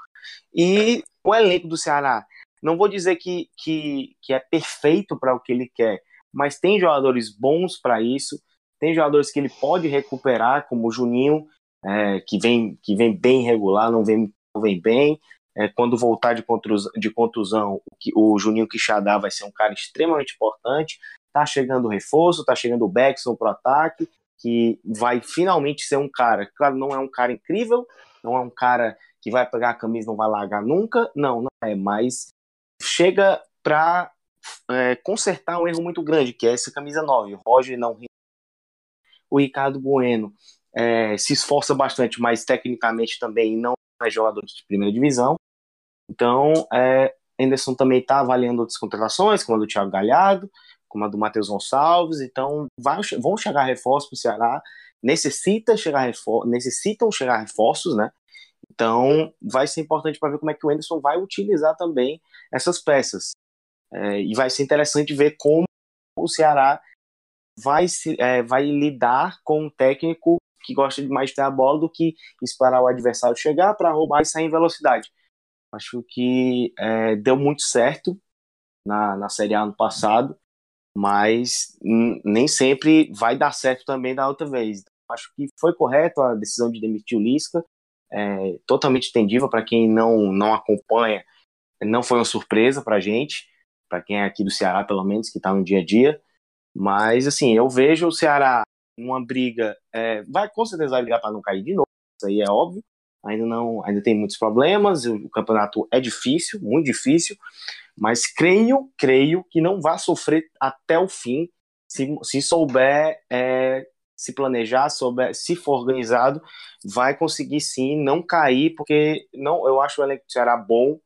e o elenco do Ceará, não vou dizer que, que, que é perfeito para o que ele quer, mas tem jogadores bons para isso, tem jogadores que ele pode recuperar, como o Juninho, é, que, vem, que vem bem regular, não vem, não vem bem, é, quando voltar de contusão, de contusão o, o Juninho Quixadá vai ser um cara extremamente importante. Tá chegando o reforço, tá chegando o Beckson pro ataque, que vai finalmente ser um cara. Claro, não é um cara incrível, não é um cara que vai pegar a camisa e não vai largar nunca, não, não é, mas chega para é, consertar um erro muito grande, que é essa camisa 9. O Roger não. O Ricardo Bueno é, se esforça bastante, mas tecnicamente também não é jogador de primeira divisão. Então, é, Anderson também está avaliando outras contratações, como a do Thiago Galhardo, como a do Matheus Gonçalves, então vai, vão chegar reforços para o Ceará, necessita chegar refor necessitam chegar reforços, né? Então vai ser importante para ver como é que o Anderson vai utilizar também essas peças. É, e vai ser interessante ver como o Ceará vai, se, é, vai lidar com um técnico que gosta de mais ter a bola do que esperar o adversário chegar para roubar e sair em velocidade. Acho que é, deu muito certo na, na Série A ano passado mas nem sempre vai dar certo também da outra vez. Acho que foi correto a decisão de demitir o Lisca, é, totalmente entendível para quem não, não acompanha, não foi uma surpresa para gente, para quem é aqui do Ceará, pelo menos, que está no dia a dia. Mas, assim, eu vejo o Ceará numa briga, é, vai com certeza vai ligar para não cair de novo, isso aí é óbvio. Ainda não, ainda tem muitos problemas, o, campeonato é difícil, muito difícil, mas creio, creio que não vai sofrer até o fim se, se souber é, se planejar, souber, se for organizado, vai conseguir sim não cair, porque não, eu acho o elenco do Ceará bom,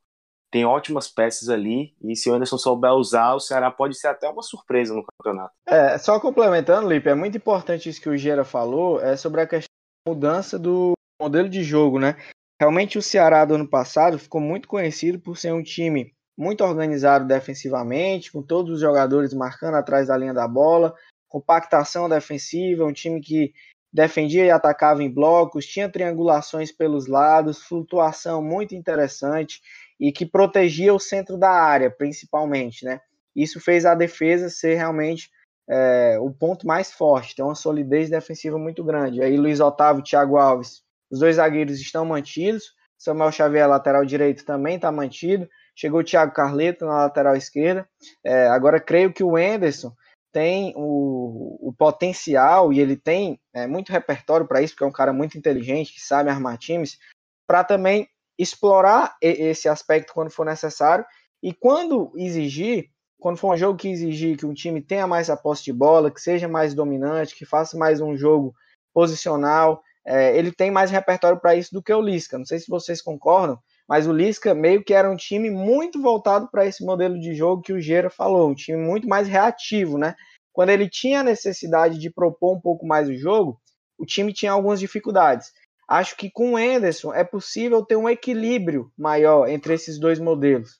tem ótimas peças ali, e se o Anderson souber usar, o Ceará pode ser até uma surpresa no campeonato. É, só complementando, Lipe, é muito importante isso que o Gera falou, é sobre a questão da mudança do modelo de jogo, né? Realmente o Ceará do ano passado ficou muito conhecido por ser um time muito organizado defensivamente, com todos os jogadores marcando atrás da linha da bola, compactação defensiva, um time que defendia e atacava em blocos, tinha triangulações pelos lados, flutuação muito interessante e que protegia o centro da área, principalmente, né? Isso fez a defesa ser realmente é, o ponto mais forte, tem uma solidez defensiva muito grande. Aí Luiz Otávio Thiago Alves, os dois zagueiros estão mantidos, Samuel Xavier, lateral direito, também está mantido. Chegou o Thiago Carleto na lateral esquerda. É, agora, creio que o Enderson tem o, o potencial e ele tem é, muito repertório para isso, porque é um cara muito inteligente, que sabe armar times, para também explorar esse aspecto quando for necessário. E quando exigir, quando for um jogo que exigir que um time tenha mais a posse de bola, que seja mais dominante, que faça mais um jogo posicional, é, ele tem mais repertório para isso do que o Lisca. Não sei se vocês concordam, mas o Lisca meio que era um time muito voltado para esse modelo de jogo que o Gera falou, um time muito mais reativo, né? Quando ele tinha a necessidade de propor um pouco mais o jogo, o time tinha algumas dificuldades. acho que com o Anderson é possível ter um equilíbrio maior entre esses dois modelos.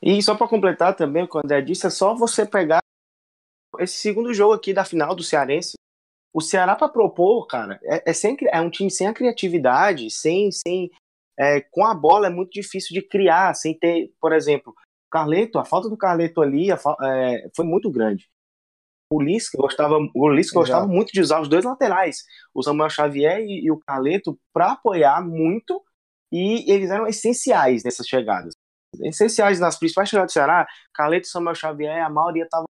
E só para completar também o que o André disse, é só você pegar esse segundo jogo aqui da final do Cearense. O Ceará para propor, cara, é, é, sem, é um time sem a criatividade, sem, sem é, com a bola é muito difícil de criar, sem ter, por exemplo, Carleto, a falta do Carleto ali a, é, foi muito grande. O Lisca gostava, o Lisca gostava muito de usar os dois laterais, o Samuel Xavier e, e o Carleto, para apoiar muito, e eles eram essenciais nessas chegadas. Essenciais nas principais chegadas do Ceará, Carleto e Samuel Xavier, a maioria estava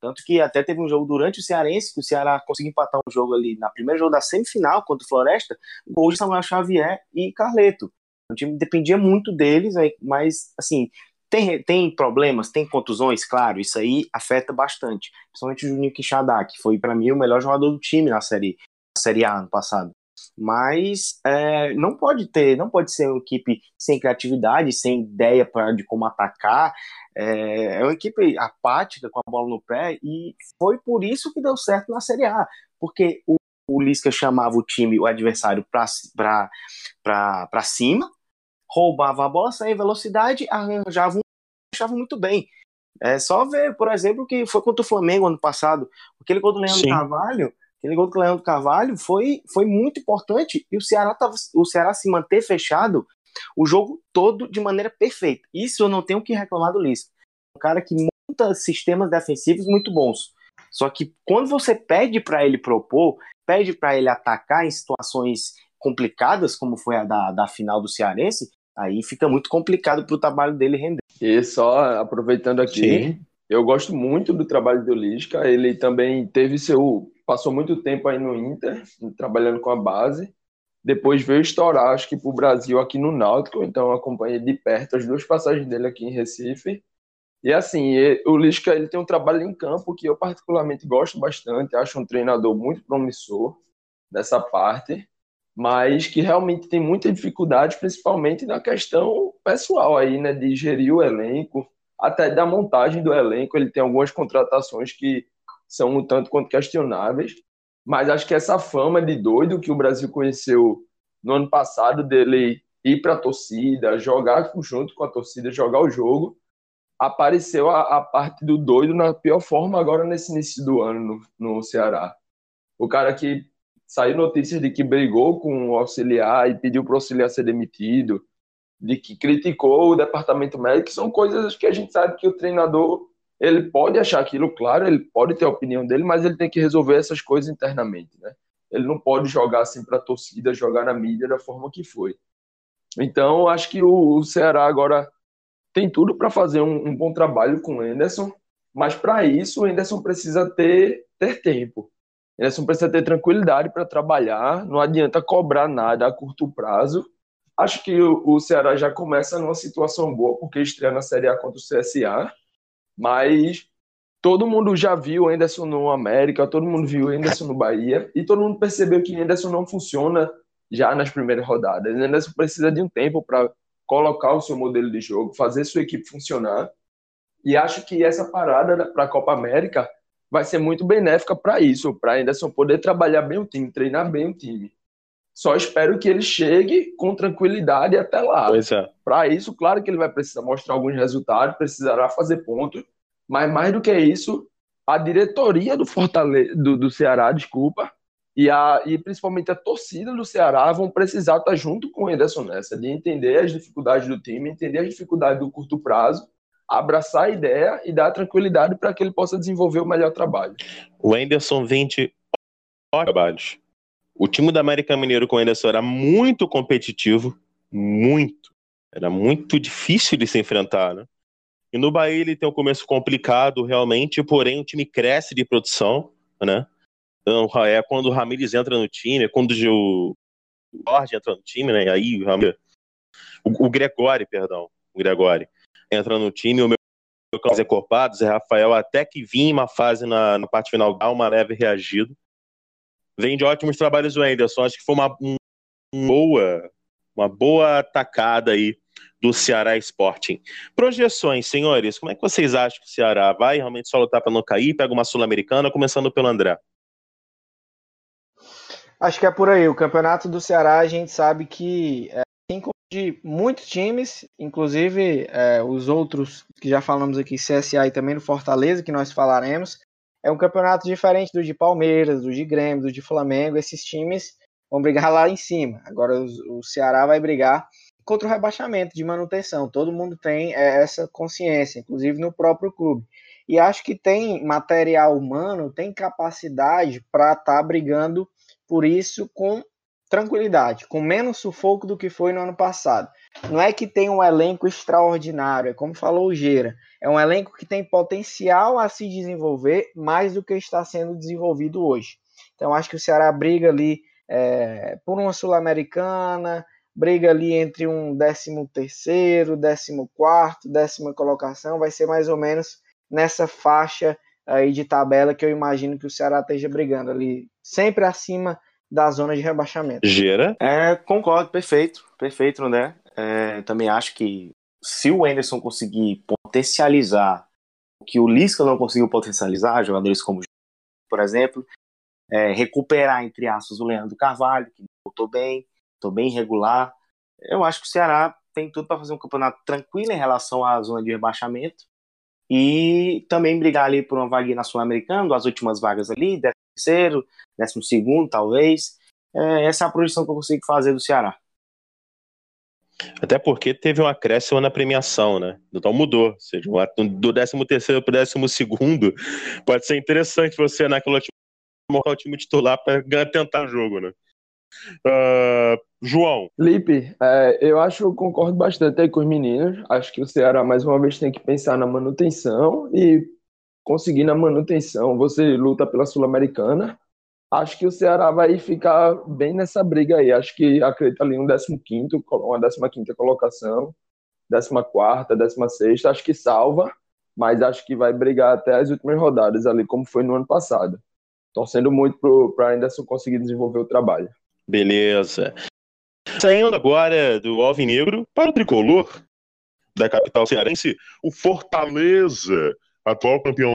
tanto que até teve um jogo durante o Cearense, que o Ceará conseguiu empatar um jogo ali na primeira jogo da semifinal contra o Floresta, gol de Samuel Xavier e Carleto. O time dependia muito deles, mas assim, tem, tem problemas, tem contusões, claro, isso aí afeta bastante. Principalmente o Juninho Quixadá, que foi para mim o melhor jogador do time na série, na série A ano passado. Mas é, não pode ter, não pode ser uma equipe sem criatividade, sem ideia pra, de como atacar. É, é uma equipe apática com a bola no pé e foi por isso que deu certo na Série A, porque o, o Lisca chamava o time, o adversário para cima, roubava a bola, saía em velocidade, arranjava um, achava muito bem. É só ver, por exemplo, que foi contra o Flamengo ano passado. Aquele gol do Leandro Sim. Carvalho, aquele gol do Leandro Carvalho foi, foi muito importante e o Ceará, tava, o Ceará se manter fechado o jogo todo de maneira perfeita. Isso eu não tenho que reclamar do Lisca. Um cara que monta sistemas defensivos muito bons. Só que quando você pede para ele propor, pede para ele atacar em situações complicadas, como foi a da, da final do Cearense, aí fica muito complicado para o trabalho dele render. E só aproveitando aqui, Sim. eu gosto muito do trabalho do Lisca. Ele também teve seu. passou muito tempo aí no Inter, trabalhando com a base. Depois veio estourar, acho que para o Brasil aqui no Náutico, então eu acompanhei de perto as duas passagens dele aqui em Recife. E assim, o Lisca ele tem um trabalho em campo que eu particularmente gosto bastante, acho um treinador muito promissor dessa parte mas que realmente tem muita dificuldade, principalmente na questão pessoal aí, né, de gerir o elenco, até da montagem do elenco. Ele tem algumas contratações que são um tanto quanto questionáveis, mas acho que essa fama de doido que o Brasil conheceu no ano passado dele ir para a torcida, jogar junto com a torcida, jogar o jogo, apareceu a, a, parte do doido na pior forma agora nesse início do ano no, no Ceará. O cara que saiu notícias de que brigou com o auxiliar e pediu para o auxiliar ser demitido, de que criticou o departamento médico, são coisas que a gente sabe que o treinador ele pode achar aquilo claro, ele pode ter a opinião dele, mas ele tem que resolver essas coisas internamente, né? Ele não pode jogar assim para a torcida, jogar na mídia da forma que foi. Então, acho que o, o Ceará agora tem tudo para fazer um, um, bom trabalho com o Enderson, mas para isso o Enderson precisa ter, ter tempo. Anderson precisa ter tranquilidade para trabalhar, não adianta cobrar nada a curto prazo. Acho que o, o Ceará já começa numa situação boa, porque estreia na Série A contra o CSA, mas todo mundo já viu o Anderson no América, todo mundo viu o Anderson no Bahia, e todo mundo percebeu que o Anderson não funciona já nas primeiras rodadas. O Anderson precisa de um tempo para colocar o seu modelo de jogo, fazer sua equipe funcionar. E acho que essa parada para a Copa América vai ser muito benéfica para isso, para Anderson poder trabalhar bem o time, treinar bem o time. Só espero que ele chegue com tranquilidade até lá. Pois é. Para isso, claro que ele vai precisar mostrar alguns resultados, precisará fazer pontos, mas mais do que isso, a diretoria do Fortaleza, do, do Ceará, desculpa, e, a, e principalmente a torcida do Ceará vão precisar estar junto com o Anderson nessa, de entender as dificuldades do time, entender as dificuldades do curto prazo abraçar a ideia e dar tranquilidade para que ele possa desenvolver o melhor trabalho. O Anderson vem de trabalhos. O time do América Mineiro com o Anderson era muito competitivo, muito. Era muito difícil de se enfrentar, né? E no Bahia ele tem um começo complicado, realmente, porém o time cresce de produção, né? Então, é quando o Ramires entra no time, é quando o Jorge entra no time, né? E aí o, o Gregori, perdão, o Gregori entra no time, o meu mais encorpado, Zé Rafael, até que vinha uma fase na, na parte final, dá uma leve reagido. Vem de ótimos trabalhos o Anderson, acho que foi uma, boa uma boa atacada aí do Ceará Sporting. Projeções, senhores, como é que vocês acham que o Ceará vai realmente só lutar para não cair? Pega uma Sul-Americana, começando pelo André. Acho que é por aí. O campeonato do Ceará, a gente sabe que, assim como de muitos times, inclusive é, os outros que já falamos aqui, CSA e também no Fortaleza, que nós falaremos, é um campeonato diferente do de Palmeiras, do de Grêmio, do de Flamengo. Esses times vão brigar lá em cima. Agora o Ceará vai brigar contra o rebaixamento de manutenção. Todo mundo tem é, essa consciência, inclusive no próprio clube. E acho que tem material humano, tem capacidade para estar tá brigando por isso com tranquilidade, com menos sufoco do que foi no ano passado. Não é que tem um elenco extraordinário, é como falou o Geira, é um elenco que tem potencial a se desenvolver mais do que está sendo desenvolvido hoje. Então acho que o Ceará briga ali é, por uma sul-americana, briga ali entre um 13 terceiro, 14 quarto, décima colocação, vai ser mais ou menos nessa faixa aí de tabela que eu imagino que o Ceará esteja brigando ali, sempre acima da zona de rebaixamento. Gera? É, concordo, perfeito, perfeito, né? É, também acho que se o Anderson conseguir potencializar o que o Lisca não conseguiu potencializar, jogadores como, por exemplo, é, recuperar, entre aspas, o Leandro Carvalho, que voltou bem, estou bem regular, eu acho que o Ceará tem tudo para fazer um campeonato tranquilo em relação à zona de rebaixamento e também brigar ali por uma vaga na Sul-Americana, as últimas vagas ali, terceiro, décimo segundo, talvez. É, essa é a projeção que eu consigo fazer do Ceará. Até porque teve um acréscimo na premiação, né? Então mudou. Ou seja, do 13 terceiro para o 12 segundo, pode ser interessante você naquela time montar o time titular para tentar o jogo, né? Uh, João. Lipe, é, eu acho, eu concordo bastante aí com os meninos. Acho que o Ceará, mais uma vez, tem que pensar na manutenção e conseguir na manutenção. Você luta pela Sul-Americana. Acho que o Ceará vai ficar bem nessa briga aí. Acho que acredito ali um 15, uma 15 colocação, 14, 16. Acho que salva, mas acho que vai brigar até as últimas rodadas ali, como foi no ano passado. Torcendo muito para Anderson conseguir desenvolver o trabalho. Beleza. Saindo agora do Alvinegro para o tricolor da capital cearense, o Fortaleza, atual campeão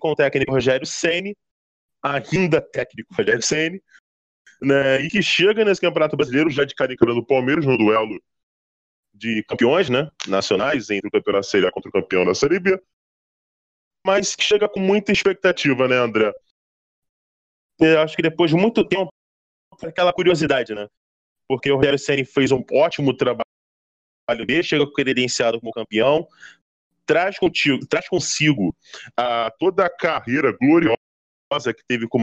com o técnico Rogério Ceni, ainda técnico Rogério Ceni, né, e que chega nesse Campeonato Brasileiro já de cara do Palmeiras no duelo de campeões, né, nacionais entre o campeonato Série A contra o campeão da Série B, mas que chega com muita expectativa, né, André? Eu acho que depois de muito tempo aquela curiosidade, né? Porque o Rogério Senna fez um ótimo trabalho dele, chega credenciado como campeão, traz, contigo, traz consigo a, toda a carreira gloriosa que teve como,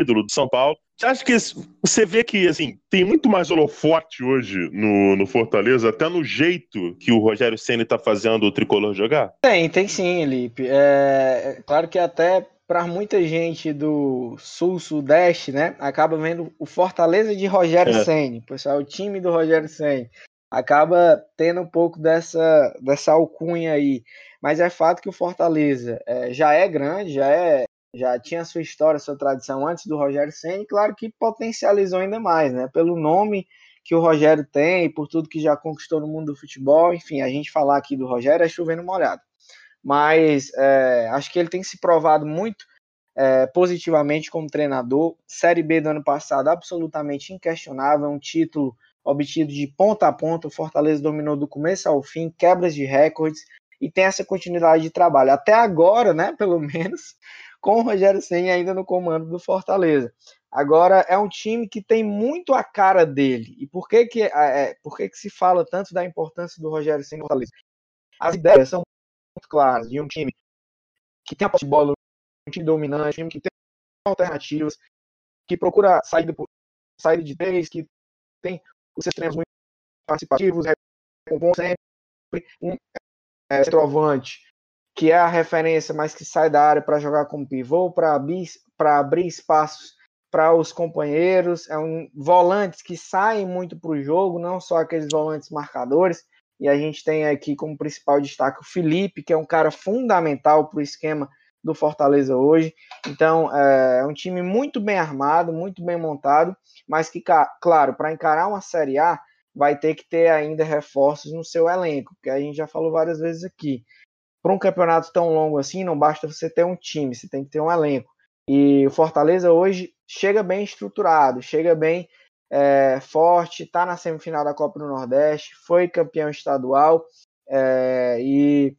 ídolo do São Paulo. Você acha que você vê que assim, tem muito mais holofote hoje no, no Fortaleza, até no jeito que o Rogério Senna está fazendo o tricolor jogar? Tem, tem sim, Felipe. É, é claro que até para muita gente do sul-sudeste, né, acaba vendo o Fortaleza de Rogério é. Ceni, pessoal, o time do Rogério Ceni, acaba tendo um pouco dessa dessa alcunha aí, mas é fato que o Fortaleza é, já é grande, já é já tinha sua história, sua tradição antes do Rogério Ceni, claro que potencializou ainda mais, né, pelo nome que o Rogério tem, por tudo que já conquistou no mundo do futebol, enfim, a gente falar aqui do Rogério é chovendo molhado. Mas é, acho que ele tem se provado muito é, positivamente como treinador. Série B do ano passado, absolutamente inquestionável, um título obtido de ponta a ponta. O Fortaleza dominou do começo ao fim, quebras de recordes e tem essa continuidade de trabalho. Até agora, né, (laughs) pelo menos, com o Rogério Senna ainda no comando do Fortaleza. Agora é um time que tem muito a cara dele. E por que que, é, é por que, que se fala tanto da importância do Rogério Senna no Fortaleza? As ideias são muito claras de um time que tem a posse de bola, um time dominante, um time que tem alternativas, que procura saída, por, saída de três, que tem os extremos muito participativos, recompõe sempre um é, centroavante que é a referência, mas que sai da área para jogar como pivô, para abrir, abrir espaços para os companheiros, é um volantes que saem muito para o jogo, não só aqueles volantes marcadores, e a gente tem aqui como principal destaque o Felipe, que é um cara fundamental para o esquema do Fortaleza hoje. Então, é, é um time muito bem armado, muito bem montado, mas que, claro, para encarar uma Série A, vai ter que ter ainda reforços no seu elenco, que a gente já falou várias vezes aqui. Para um campeonato tão longo assim, não basta você ter um time, você tem que ter um elenco. E o Fortaleza hoje chega bem estruturado, chega bem é, forte, está na semifinal da Copa do Nordeste, foi campeão estadual é, e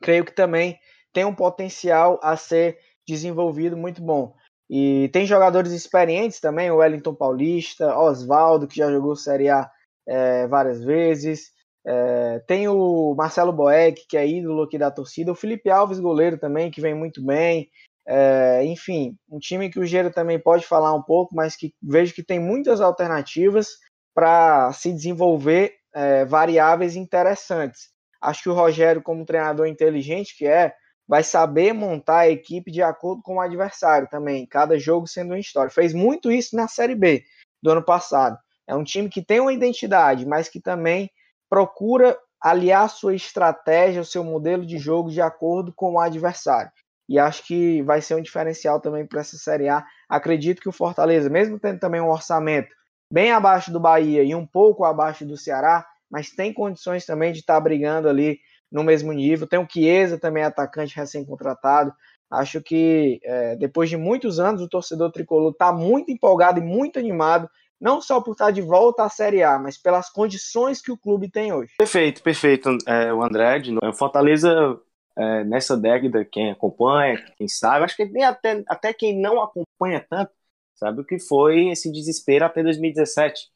creio que também tem um potencial a ser desenvolvido muito bom. E tem jogadores experientes também, o Wellington Paulista, Oswaldo, que já jogou Série A é, várias vezes. É, tem o Marcelo Boeck, que é ídolo aqui da torcida. O Felipe Alves, goleiro também, que vem muito bem. É, enfim, um time que o Gera também pode falar um pouco, mas que vejo que tem muitas alternativas para se desenvolver é, variáveis interessantes. Acho que o Rogério, como treinador inteligente que é, vai saber montar a equipe de acordo com o adversário também, cada jogo sendo uma história. Fez muito isso na Série B do ano passado. É um time que tem uma identidade, mas que também procura aliar sua estratégia, o seu modelo de jogo de acordo com o adversário. E acho que vai ser um diferencial também para essa Série A. Acredito que o Fortaleza, mesmo tendo também um orçamento bem abaixo do Bahia e um pouco abaixo do Ceará, mas tem condições também de estar tá brigando ali no mesmo nível. Tem o Chiesa também, atacante recém-contratado. Acho que é, depois de muitos anos o torcedor tricolor está muito empolgado e muito animado, não só por estar de volta à Série A, mas pelas condições que o clube tem hoje. Perfeito, perfeito. É, o André, de Fortaleza é, nessa década, quem acompanha, quem sabe, acho que nem até, até quem não acompanha tanto, sabe o que foi esse desespero até 2017.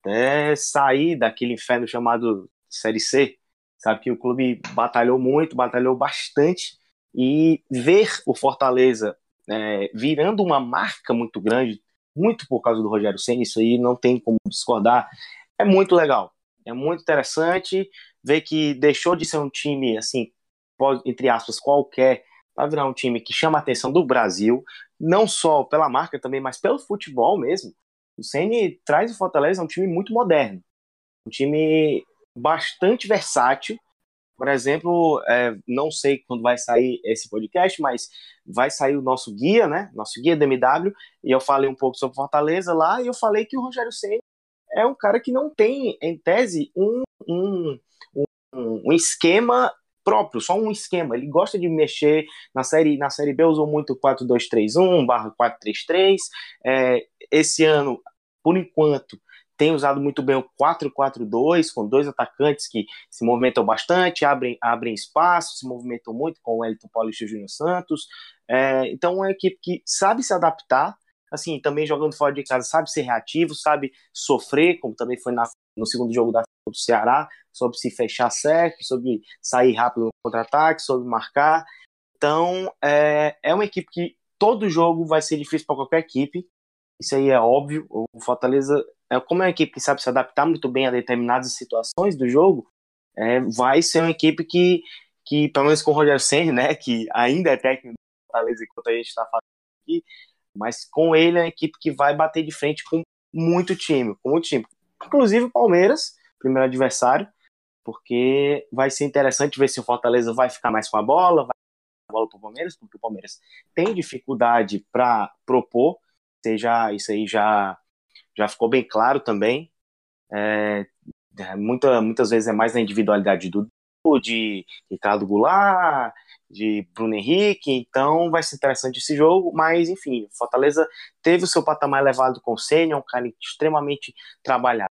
Até sair daquele inferno chamado Série C, Sabe que o clube batalhou muito, batalhou bastante e ver o Fortaleza é, virando uma marca muito grande, muito por causa do Rogério Senna, isso aí não tem como discordar, é muito legal. É muito interessante ver que deixou de ser um time, assim, entre aspas, qualquer, para virar um time que chama a atenção do Brasil, não só pela marca também, mas pelo futebol mesmo. O Ceni traz o Fortaleza um time muito moderno, um time bastante versátil. Por exemplo, é, não sei quando vai sair esse podcast, mas vai sair o nosso guia, né? Nosso guia DMW, e eu falei um pouco sobre Fortaleza lá, e eu falei que o Rogério Senna é um cara que não tem, em tese, um, um, um, um esquema próprio, só um esquema. Ele gosta de mexer na série, na série B usou muito 4-2-3-1 barra 4-3-3. É, esse ano, por enquanto, tem usado muito bem o 4-4-2, com dois atacantes que se movimentam bastante, abrem, abrem espaço, se movimentam muito com o Elton Paulista e o Júnior Santos. É, então, é uma equipe que sabe se adaptar, assim, também jogando fora de casa, sabe ser reativo, sabe sofrer, como também foi na, no segundo jogo da do Ceará, sobre se fechar certo, sobre sair rápido no contra-ataque, sobre marcar. Então, é, é uma equipe que todo jogo vai ser difícil para qualquer equipe, isso aí é óbvio. O Fortaleza como é uma equipe que sabe se adaptar muito bem a determinadas situações do jogo, é, vai ser uma equipe que, que, pelo menos com o Roger Senna, né, que ainda é técnico do Fortaleza enquanto a gente está falando aqui, mas com ele é uma equipe que vai bater de frente com muito time, com muito time. Inclusive o Palmeiras, primeiro adversário, porque vai ser interessante ver se o Fortaleza vai ficar mais com a bola, vai a bola para o Palmeiras, porque o Palmeiras tem dificuldade para propor, seja isso aí já já ficou bem claro também. É, é, muita, muitas vezes é mais na individualidade do de Ricardo Goulart, de Bruno Henrique, então vai ser interessante esse jogo, mas enfim, Fortaleza teve o seu patamar elevado com o Senna, um cara extremamente trabalhador,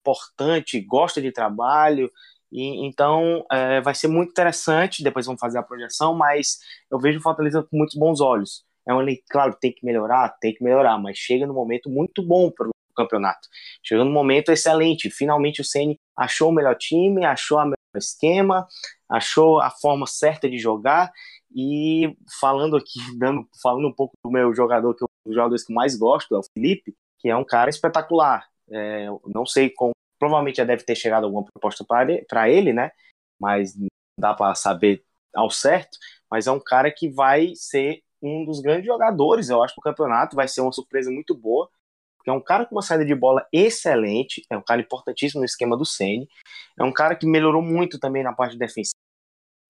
importante, gosta de trabalho, e, então é, vai ser muito interessante, depois vamos fazer a projeção, mas eu vejo Fortaleza com muitos bons olhos. É um elenco, claro, tem que melhorar, tem que melhorar, mas chega no momento muito bom para o campeonato. Chega no momento excelente. Finalmente o Ceni achou o melhor time, achou o melhor esquema, achou a forma certa de jogar. E falando aqui, (laughs) dando, falando um pouco do meu jogador, que é um dos jogadores que eu mais gosto, é o Felipe, que é um cara espetacular. É, não sei como, provavelmente já deve ter chegado alguma proposta para ele, né? Mas não dá para saber ao certo. Mas é um cara que vai ser um dos grandes jogadores, eu acho, do campeonato. Vai ser uma surpresa muito boa, porque é um cara com uma saída de bola excelente, é um cara importantíssimo no esquema do Ceni, é um cara que melhorou muito também na parte defensiva,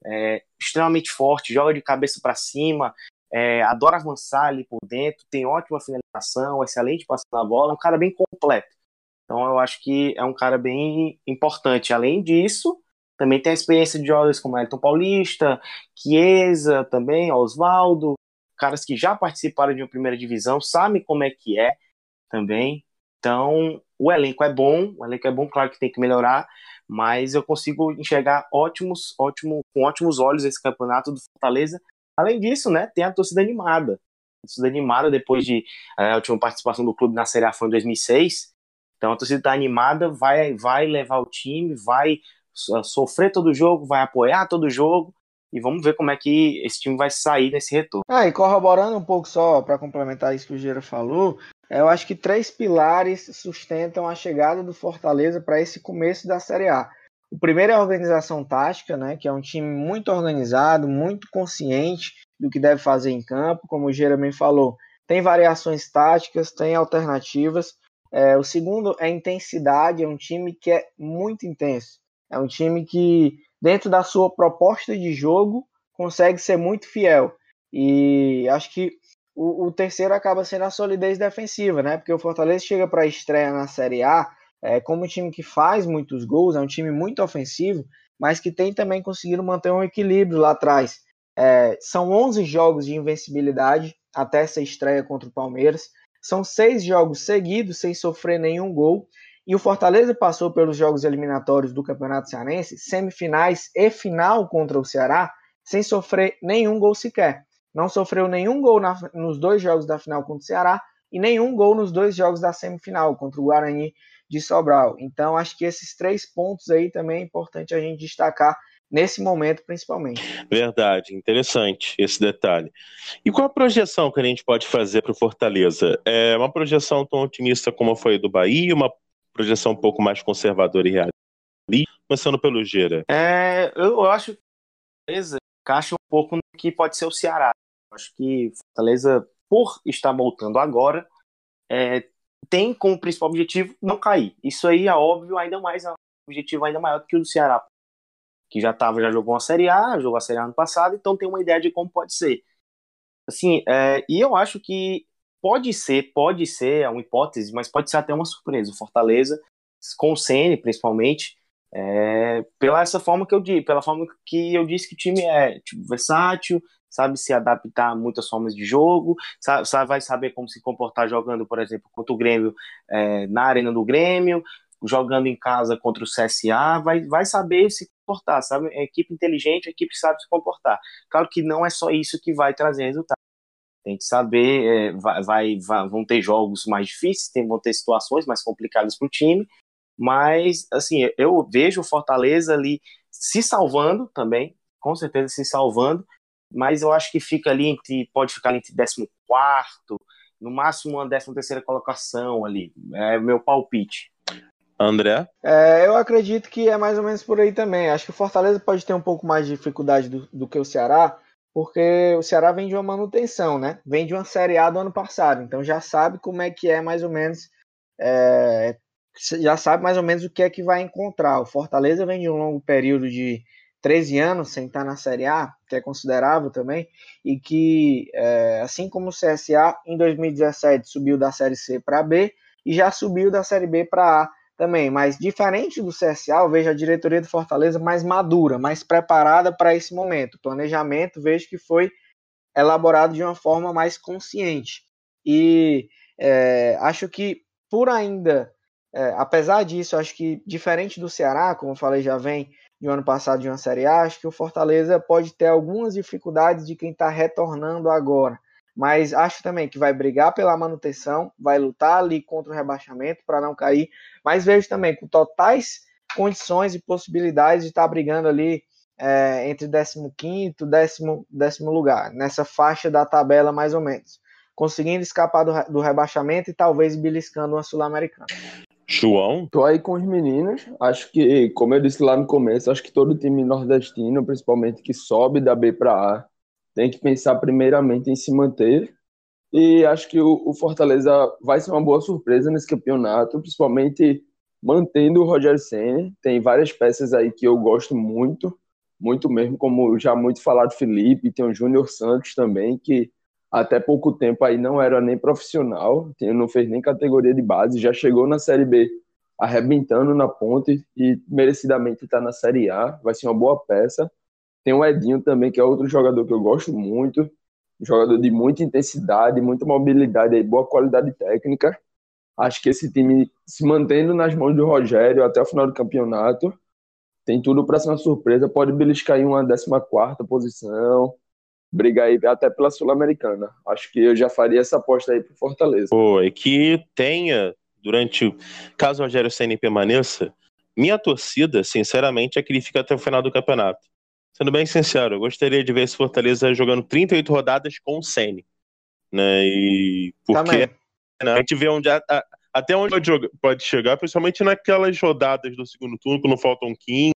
é extremamente forte, joga de cabeça para cima, é, adora avançar ali por dentro, tem ótima finalização, excelente passe na bola, é um cara bem completo. Então eu acho que é um cara bem importante. Além disso, também tem a experiência de jogadores como Elton Paulista, Chiesa também, Oswaldo, caras que já participaram de uma primeira divisão, sabem como é que é também. Então, o elenco é bom, o elenco é bom, claro que tem que melhorar, mas eu consigo enxergar ótimos, ótimo, com ótimos olhos esse campeonato do Fortaleza. Além disso, né, tem a torcida animada. A torcida animada depois de é, a última participação do clube na Série A foi em 2006. Então a torcida está animada, vai, vai levar o time, vai sofrer todo jogo, vai apoiar todo jogo e vamos ver como é que esse time vai sair nesse retorno. Ah, e corroborando um pouco só para complementar isso que o Gera falou, eu acho que três pilares sustentam a chegada do Fortaleza para esse começo da Série A. O primeiro é a organização tática, né, que é um time muito organizado, muito consciente do que deve fazer em campo, como o Jeremy falou. Tem variações táticas, tem alternativas. É, o segundo é intensidade, é um time que é muito intenso. É um time que, dentro da sua proposta de jogo, consegue ser muito fiel. E acho que o, o terceiro acaba sendo a solidez defensiva, né? Porque o Fortaleza chega para a estreia na Série A é, como um time que faz muitos gols, é um time muito ofensivo, mas que tem também conseguido manter um equilíbrio lá atrás. É, são 11 jogos de invencibilidade até essa estreia contra o Palmeiras. São seis jogos seguidos sem sofrer nenhum gol. E o Fortaleza passou pelos jogos eliminatórios do Campeonato Cearense, semifinais e final contra o Ceará, sem sofrer nenhum gol sequer. Não sofreu nenhum gol na, nos dois jogos da final contra o Ceará e nenhum gol nos dois jogos da semifinal contra o Guarani de Sobral. Então, acho que esses três pontos aí também é importante a gente destacar nesse momento, principalmente. Verdade, interessante esse detalhe. E qual a projeção que a gente pode fazer para o Fortaleza? É uma projeção tão otimista como foi do Bahia, uma projeção um pouco mais conservadora e realista? Começando pelo Gira. É, eu acho que Fortaleza encaixa um pouco no que pode ser o Ceará. Acho que Fortaleza, por estar voltando agora, é, tem como principal objetivo não cair. Isso aí é óbvio, ainda mais é um objetivo ainda maior que o do Ceará, que já tava, já jogou uma Série A, jogou a Série A ano passado, então tem uma ideia de como pode ser. Assim, é, e eu acho que pode ser, pode ser, é uma hipótese, mas pode ser até uma surpresa. O Fortaleza, com o Ceni principalmente, é, pela essa forma que eu disse, pela forma que eu disse que o time é tipo, versátil, sabe se adaptar a muitas formas de jogo, sabe, sabe, vai saber como se comportar jogando, por exemplo, contra o Grêmio é, na arena do Grêmio, jogando em casa contra o CSA, vai, vai saber se comportar, sabe? É equipe inteligente, a equipe sabe se comportar. Claro que não é só isso que vai trazer resultado. Tem que saber, é, vai, vai, vai, vão ter jogos mais difíceis, tem, vão ter situações mais complicadas para o time, mas assim, eu vejo o Fortaleza ali se salvando também, com certeza se salvando, mas eu acho que fica ali entre, pode ficar entre 14 no máximo uma 13 terceira colocação ali, é o meu palpite. André? É, eu acredito que é mais ou menos por aí também. Acho que o Fortaleza pode ter um pouco mais de dificuldade do, do, que o Ceará, porque o Ceará vem de uma manutenção, né? Vem de uma Série A do ano passado, então já sabe como é que é mais ou menos. É, já sabe mais ou menos o que é que vai encontrar. O Fortaleza vem de um longo período de 13 anos sem estar na Série A, que é considerável também, e que, é, assim como o CSA, em 2017 subiu da Série C para B e já subiu da Série B para A também. Mas, diferente do CSA, eu vejo a diretoria do Fortaleza mais madura, mais preparada para esse momento. O planejamento, vejo que foi elaborado de uma forma mais consciente. E é, acho que, por ainda, é, apesar disso, acho que, diferente do Ceará, como eu falei, já vem de um ano passado de uma Série A, acho que o Fortaleza pode ter algumas dificuldades de quem está retornando agora. Mas acho também que vai brigar pela manutenção, vai lutar ali contra o rebaixamento para não cair. Mas vejo também com totais condições e possibilidades de estar tá brigando ali é, entre 15 e décimo, décimo lugar, nessa faixa da tabela mais ou menos. Conseguindo escapar do, do rebaixamento e talvez beliscando uma Sul-Americana. João? Tô aí com os meninos. Acho que, como eu disse lá no começo, acho que todo time nordestino, principalmente que sobe da B para A, tem que pensar primeiramente em se manter. E acho que o, Fortaleza vai ser uma boa surpresa nesse campeonato, principalmente mantendo o Roger Senna. Tem várias peças aí que eu gosto muito, muito mesmo, como já muito falado Felipe, tem o Júnior Santos também, que até pouco tempo aí não era nem profissional, não fez nem categoria de base, já chegou na Série B arrebentando na ponte e merecidamente está na Série A, vai ser uma boa peça. Tem o Edinho também, que é outro jogador que eu gosto muito. jogador de muita intensidade, muita mobilidade e boa qualidade técnica. Acho que esse time se mantendo nas mãos do Rogério até o final do campeonato tem tudo para ser uma surpresa, pode beliscar em uma 14 posição, brigar aí até pela Sul-Americana. Acho que eu já faria essa aposta aí pro Fortaleza. Pô, e que tenha, durante, caso o Rogério Senna permaneça, minha torcida, sinceramente, é que ele fique até o final do campeonato. Sendo bem sincero, eu gostaria de ver esse Fortaleza jogando 38 rodadas com o Senna. Né? E porque né, a gente vê onde a, a, até onde pode, jogar, pode chegar, principalmente naquelas rodadas do segundo turno, quando faltam 15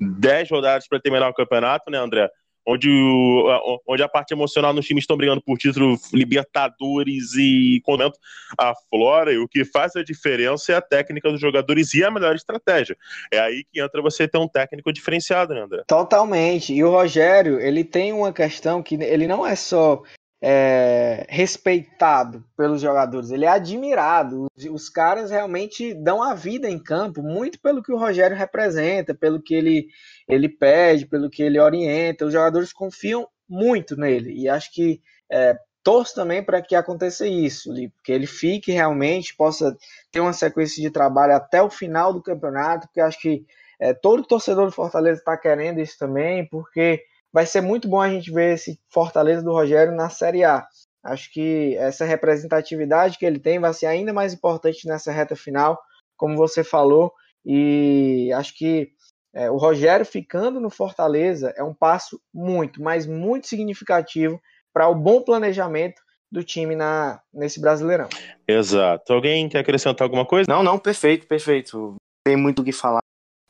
10 rodadas para terminar o campeonato, né, André? Onde, o, onde a parte emocional nos times estão brigando por título, Libertadores e comento a Flora, e o que faz a diferença é a técnica dos jogadores e a melhor estratégia. É aí que entra você ter um técnico diferenciado, né, André? Totalmente. E o Rogério, ele tem uma questão que ele não é só é, respeitado pelos jogadores, ele é admirado. Os, os, caras realmente dão a vida em campo, muito pelo que o Rogério representa, pelo que ele, ele pede, pelo que ele orienta. Os jogadores confiam muito nele e acho que é, torço também para que aconteça isso, que ele fique realmente, possa ter uma sequência de trabalho até o final do campeonato, porque acho que é, todo torcedor do Fortaleza está querendo isso também, porque vai ser muito bom a gente ver esse Fortaleza do Rogério na Série A. Acho que essa representatividade que ele tem vai ser ainda mais importante nessa reta final, como você falou, e acho que é, o Rogério ficando no Fortaleza é um passo muito, mas muito significativo para o bom planejamento do time na, nesse Brasileirão. Exato. Alguém quer acrescentar alguma coisa? Não, não, perfeito, perfeito. Tem muito o que falar,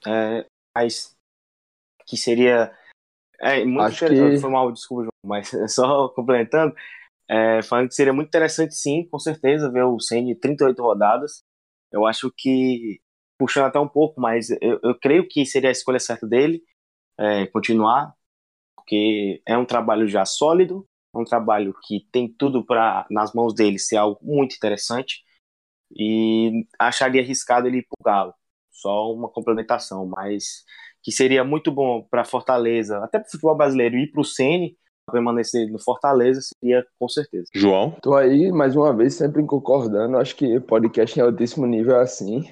é, mas que seria é, muito Acho interessante. Que... Foi mal, desculpa, João, mas (laughs) só complementando, é, falando que seria muito interessante, sim, com certeza, ver o Senna 38 rodadas. Eu acho que, puxando até um pouco, mas eu, eu creio que seria a escolha certa dele é, continuar, porque é um trabalho já sólido, é um trabalho que tem tudo para nas mãos dele ser algo muito interessante e acharia arriscado ele ir pro Galo. Só uma complementação, mas que seria muito bom para Fortaleza, até para o futebol brasileiro, ir para o Sene, permanecer no Fortaleza, seria com certeza. João? Tô aí, mais uma vez, sempre concordando. Acho que podcast em altíssimo nível é assim.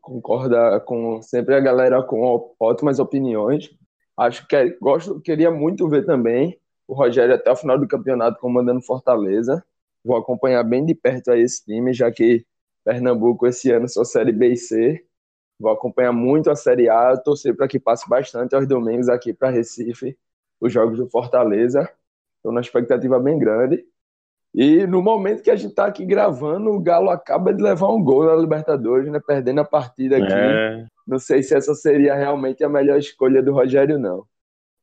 Concorda com sempre a galera com ótimas opiniões. Acho que é, gosto, queria muito ver também o Rogério até o final do campeonato comandando Fortaleza. Vou acompanhar bem de perto aí esse time, já que Pernambuco esse ano só Série B e C. Vou acompanhar muito a Série A, torcer para que passe bastante aos domingos aqui para Recife, os jogos do Fortaleza. Estou numa expectativa bem grande. E no momento que a gente está aqui gravando, o Galo acaba de levar um gol na Libertadores, né? Perdendo a partida aqui. É. Não sei se essa seria realmente a melhor escolha do Rogério, não.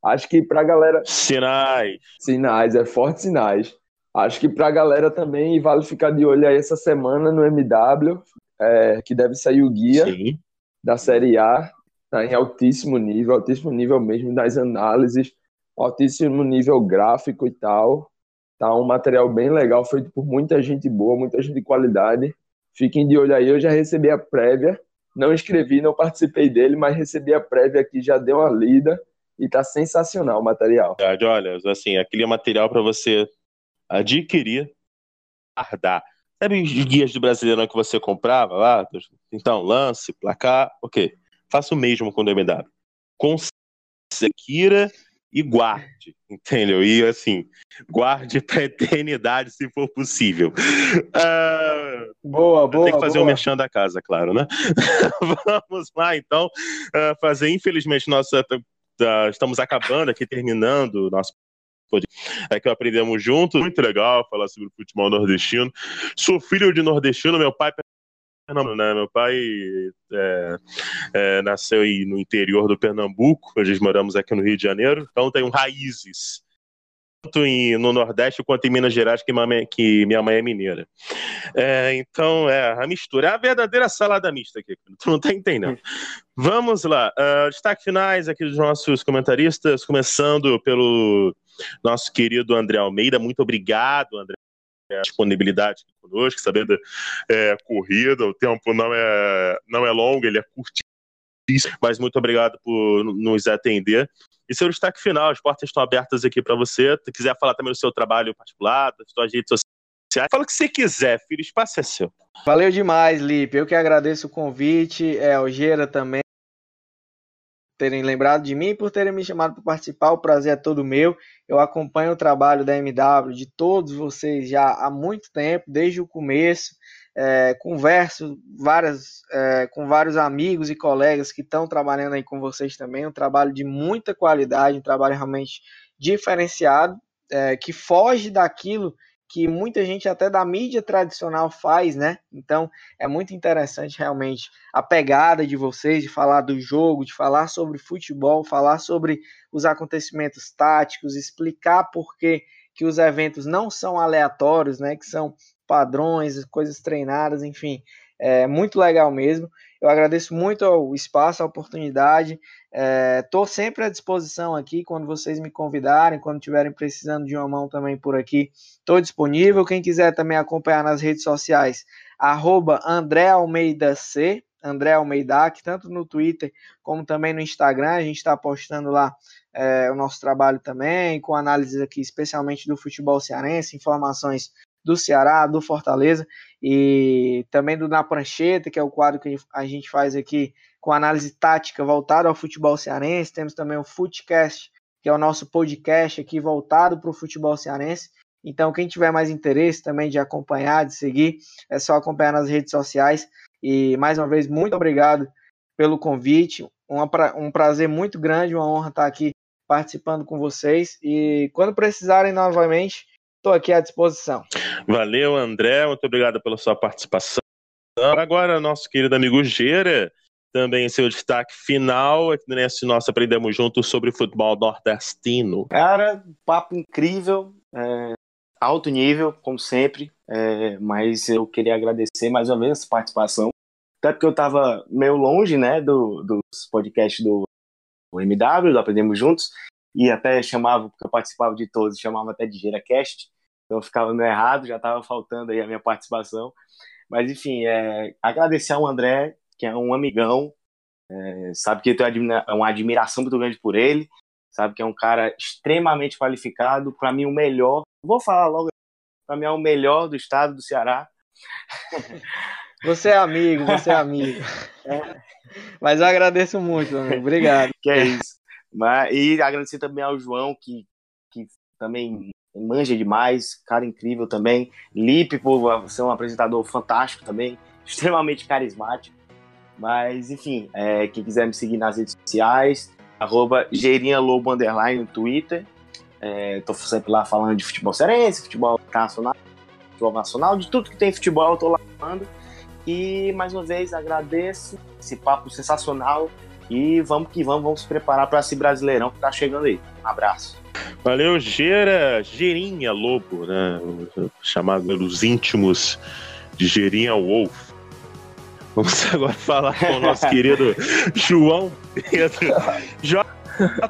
Acho que para a galera. Sinais. Sinais, é forte sinais. Acho que para a galera também vale ficar de olho aí essa semana no MW, é, que deve sair o guia. Sim da Série A, tá em altíssimo nível, altíssimo nível mesmo das análises, altíssimo nível gráfico e tal. Tá um material bem legal, feito por muita gente boa, muita gente de qualidade. Fiquem de olho aí, eu já recebi a prévia, não escrevi, não participei dele, mas recebi a prévia aqui, já deu uma lida e tá sensacional o material. Olha, assim, aquele material para você adquirir, guardar. Sabe os guias do Brasileirão que você comprava lá? Então, lance, placar, ok. Faça o mesmo com o MW. Consequira e guarde, entendeu? E assim, guarde pra eternidade se for possível. Uh, boa, boa. Tem que fazer boa. um merchan da casa, claro, né? (laughs) Vamos lá, então, uh, fazer, infelizmente, nossa. Uh, estamos acabando aqui, terminando nosso é que aprendemos juntos. Muito legal falar sobre o futebol nordestino. Sou filho de nordestino, meu pai Pernambuco, né? Meu pai é, é, nasceu no interior do Pernambuco, nós moramos aqui no Rio de Janeiro, então tenho raízes tanto em, no Nordeste quanto em Minas Gerais, que, que minha mãe é mineira. É, então, é a mistura, é a verdadeira salada mista aqui, tu não tá entendendo. (laughs) Vamos lá, uh, destaque finais aqui dos nossos comentaristas, começando pelo nosso querido André Almeida. Muito obrigado, André, a disponibilidade conosco, sabendo é, corrida, o tempo não é, não é longo, ele é curtinho mas muito obrigado por nos atender. E seu destaque final, as portas estão abertas aqui para você. Se quiser falar também do seu trabalho particular, das suas redes sociais, fala o que você quiser, filho, o espaço é seu. Valeu demais, Lipe. Eu que agradeço o convite, é, Algeira também terem lembrado de mim e por terem me chamado para participar. O prazer é todo meu. Eu acompanho o trabalho da MW de todos vocês já há muito tempo, desde o começo. É, converso várias, é, com vários amigos e colegas que estão trabalhando aí com vocês também. Um trabalho de muita qualidade, um trabalho realmente diferenciado, é, que foge daquilo que muita gente até da mídia tradicional faz, né? Então é muito interessante realmente a pegada de vocês de falar do jogo, de falar sobre futebol, falar sobre os acontecimentos táticos, explicar por que, que os eventos não são aleatórios, né? Que são padrões, coisas treinadas, enfim, é muito legal mesmo. Eu agradeço muito o espaço, a oportunidade. Estou é, sempre à disposição aqui quando vocês me convidarem, quando estiverem precisando de uma mão também por aqui. Estou disponível. Quem quiser também acompanhar nas redes sociais, arroba André Almeida C, André Almeida, que tanto no Twitter como também no Instagram. A gente está postando lá é, o nosso trabalho também, com análises aqui, especialmente do futebol cearense, informações do Ceará, do Fortaleza e também do Na Prancheta, que é o quadro que a gente faz aqui com análise tática voltada ao futebol cearense. Temos também o Footcast, que é o nosso podcast aqui voltado para o futebol cearense. Então, quem tiver mais interesse também de acompanhar, de seguir, é só acompanhar nas redes sociais. E mais uma vez, muito obrigado pelo convite. um prazer muito grande, uma honra estar aqui participando com vocês. E quando precisarem novamente, Estou aqui à disposição. Valeu, André. Muito obrigado pela sua participação. Agora, nosso querido amigo Gera, também seu destaque final aqui nesse nosso Aprendemos Juntos sobre futebol nordestino. Cara, papo incrível, é, alto nível, como sempre, é, mas eu queria agradecer mais uma vez a participação, até porque eu estava meio longe, né, do, dos podcasts do, do MW, do Aprendemos Juntos, e até chamava, porque eu participava de todos, chamava até de GeraCast, então eu ficava no errado, já estava faltando aí a minha participação. Mas enfim, é, agradecer ao André, que é um amigão, é, sabe que eu tenho uma admiração muito grande por ele, sabe que é um cara extremamente qualificado, para mim o melhor, vou falar logo, para mim é o melhor do estado do Ceará. (laughs) Você é amigo, você é amigo. É. Mas eu agradeço muito, amigo. Obrigado. Que é isso. Mas, e agradecer também ao João, que, que também manja demais, cara incrível também. Lipe, por ser um apresentador fantástico também, (laughs) extremamente carismático. Mas, enfim, é, quem quiser me seguir nas redes sociais, arroba Lobo Underline no Twitter. É, tô sempre lá falando de futebol serense, futebol nacional, futebol nacional, de tudo que tem futebol eu tô lá falando. E, mais uma vez, agradeço esse papo sensacional e vamos que vamos, vamos se preparar para esse Brasileirão que tá chegando aí. Um abraço. Valeu, Gera, Gerinha Lobo, né? Chamado pelos íntimos de Gerinha Wolf. Vamos (laughs) agora falar com o nosso (laughs) querido João Pedro. J.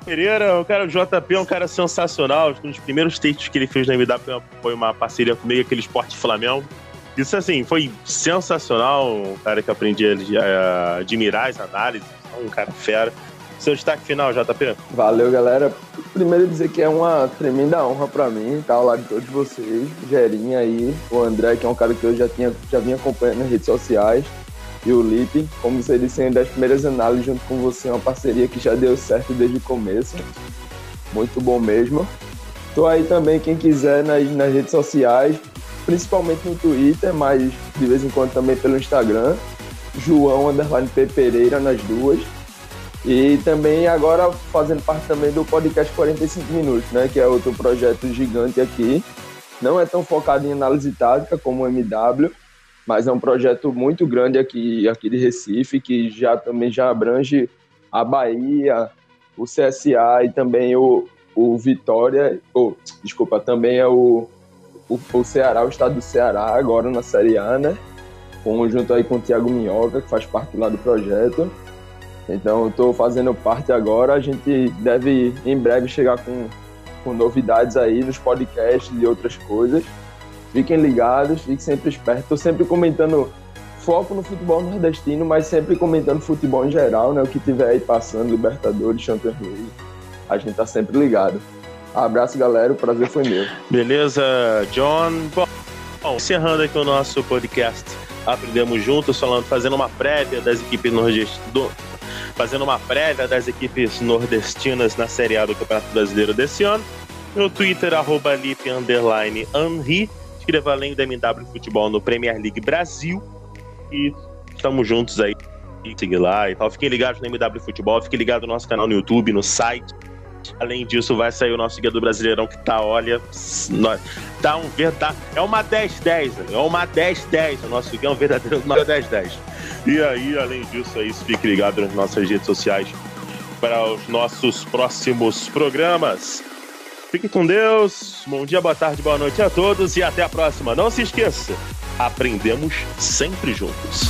Pereira, o cara, o JP é um cara sensacional. Um dos primeiros textos que ele fez na MW foi uma parceria comigo, aquele Esporte Flamengo. Isso, assim, foi sensacional. Um cara que aprendi a admirar as análises um cara fera. Seu destaque final, JP? Valeu, galera. Primeiro dizer que é uma tremenda honra para mim estar ao lado de todos vocês. Gerinha aí, o André, que é um cara que eu já, tinha, já vinha acompanhando nas redes sociais, e o Lipe, como você disse, das primeiras análises junto com você, uma parceria que já deu certo desde o começo. Muito bom mesmo. Tô aí também, quem quiser, nas, nas redes sociais, principalmente no Twitter, mas de vez em quando também pelo Instagram. João Underline P. Pereira nas duas. E também agora fazendo parte também do podcast 45 Minutos, né? Que é outro projeto gigante aqui. Não é tão focado em análise tática como o MW, mas é um projeto muito grande aqui, aqui de Recife, que já também já abrange a Bahia, o CSA e também o, o Vitória, ou, desculpa, também é o, o, o Ceará, o estado do Ceará, agora na Série A, né? junto aí com o Thiago Minhoca, que faz parte lá do projeto. Então, estou fazendo parte agora. A gente deve em breve chegar com, com novidades aí nos podcasts e outras coisas. Fiquem ligados, fiquem sempre espertos. Estou sempre comentando foco no futebol nordestino, mas sempre comentando futebol em geral, né? O que tiver aí passando, Libertadores, Champions League. A gente tá sempre ligado. Abraço, galera. O prazer foi meu. Beleza, John. Bom, encerrando aqui o nosso podcast Aprendemos Juntos, falando, fazendo uma prévia das equipes nordestinas. Fazendo uma prévia das equipes nordestinas na Série A do Campeonato Brasileiro desse ano. No Twitter, arroba underline. Escreva além do MW Futebol no Premier League Brasil. E estamos juntos aí. Siga lá e tal. Fiquem ligados no MW Futebol, fiquem ligados no nosso canal no YouTube, no site. Além disso, vai sair o nosso guia do Brasileirão que tá, olha, tá um verdade. É uma 10-10, é uma 10-10. O nosso guia é um verdadeiro 10-10. E aí, além disso, aí, fique ligado nas nossas redes sociais para os nossos próximos programas. Fique com Deus. Bom dia, boa tarde, boa noite a todos e até a próxima. Não se esqueça, aprendemos sempre juntos.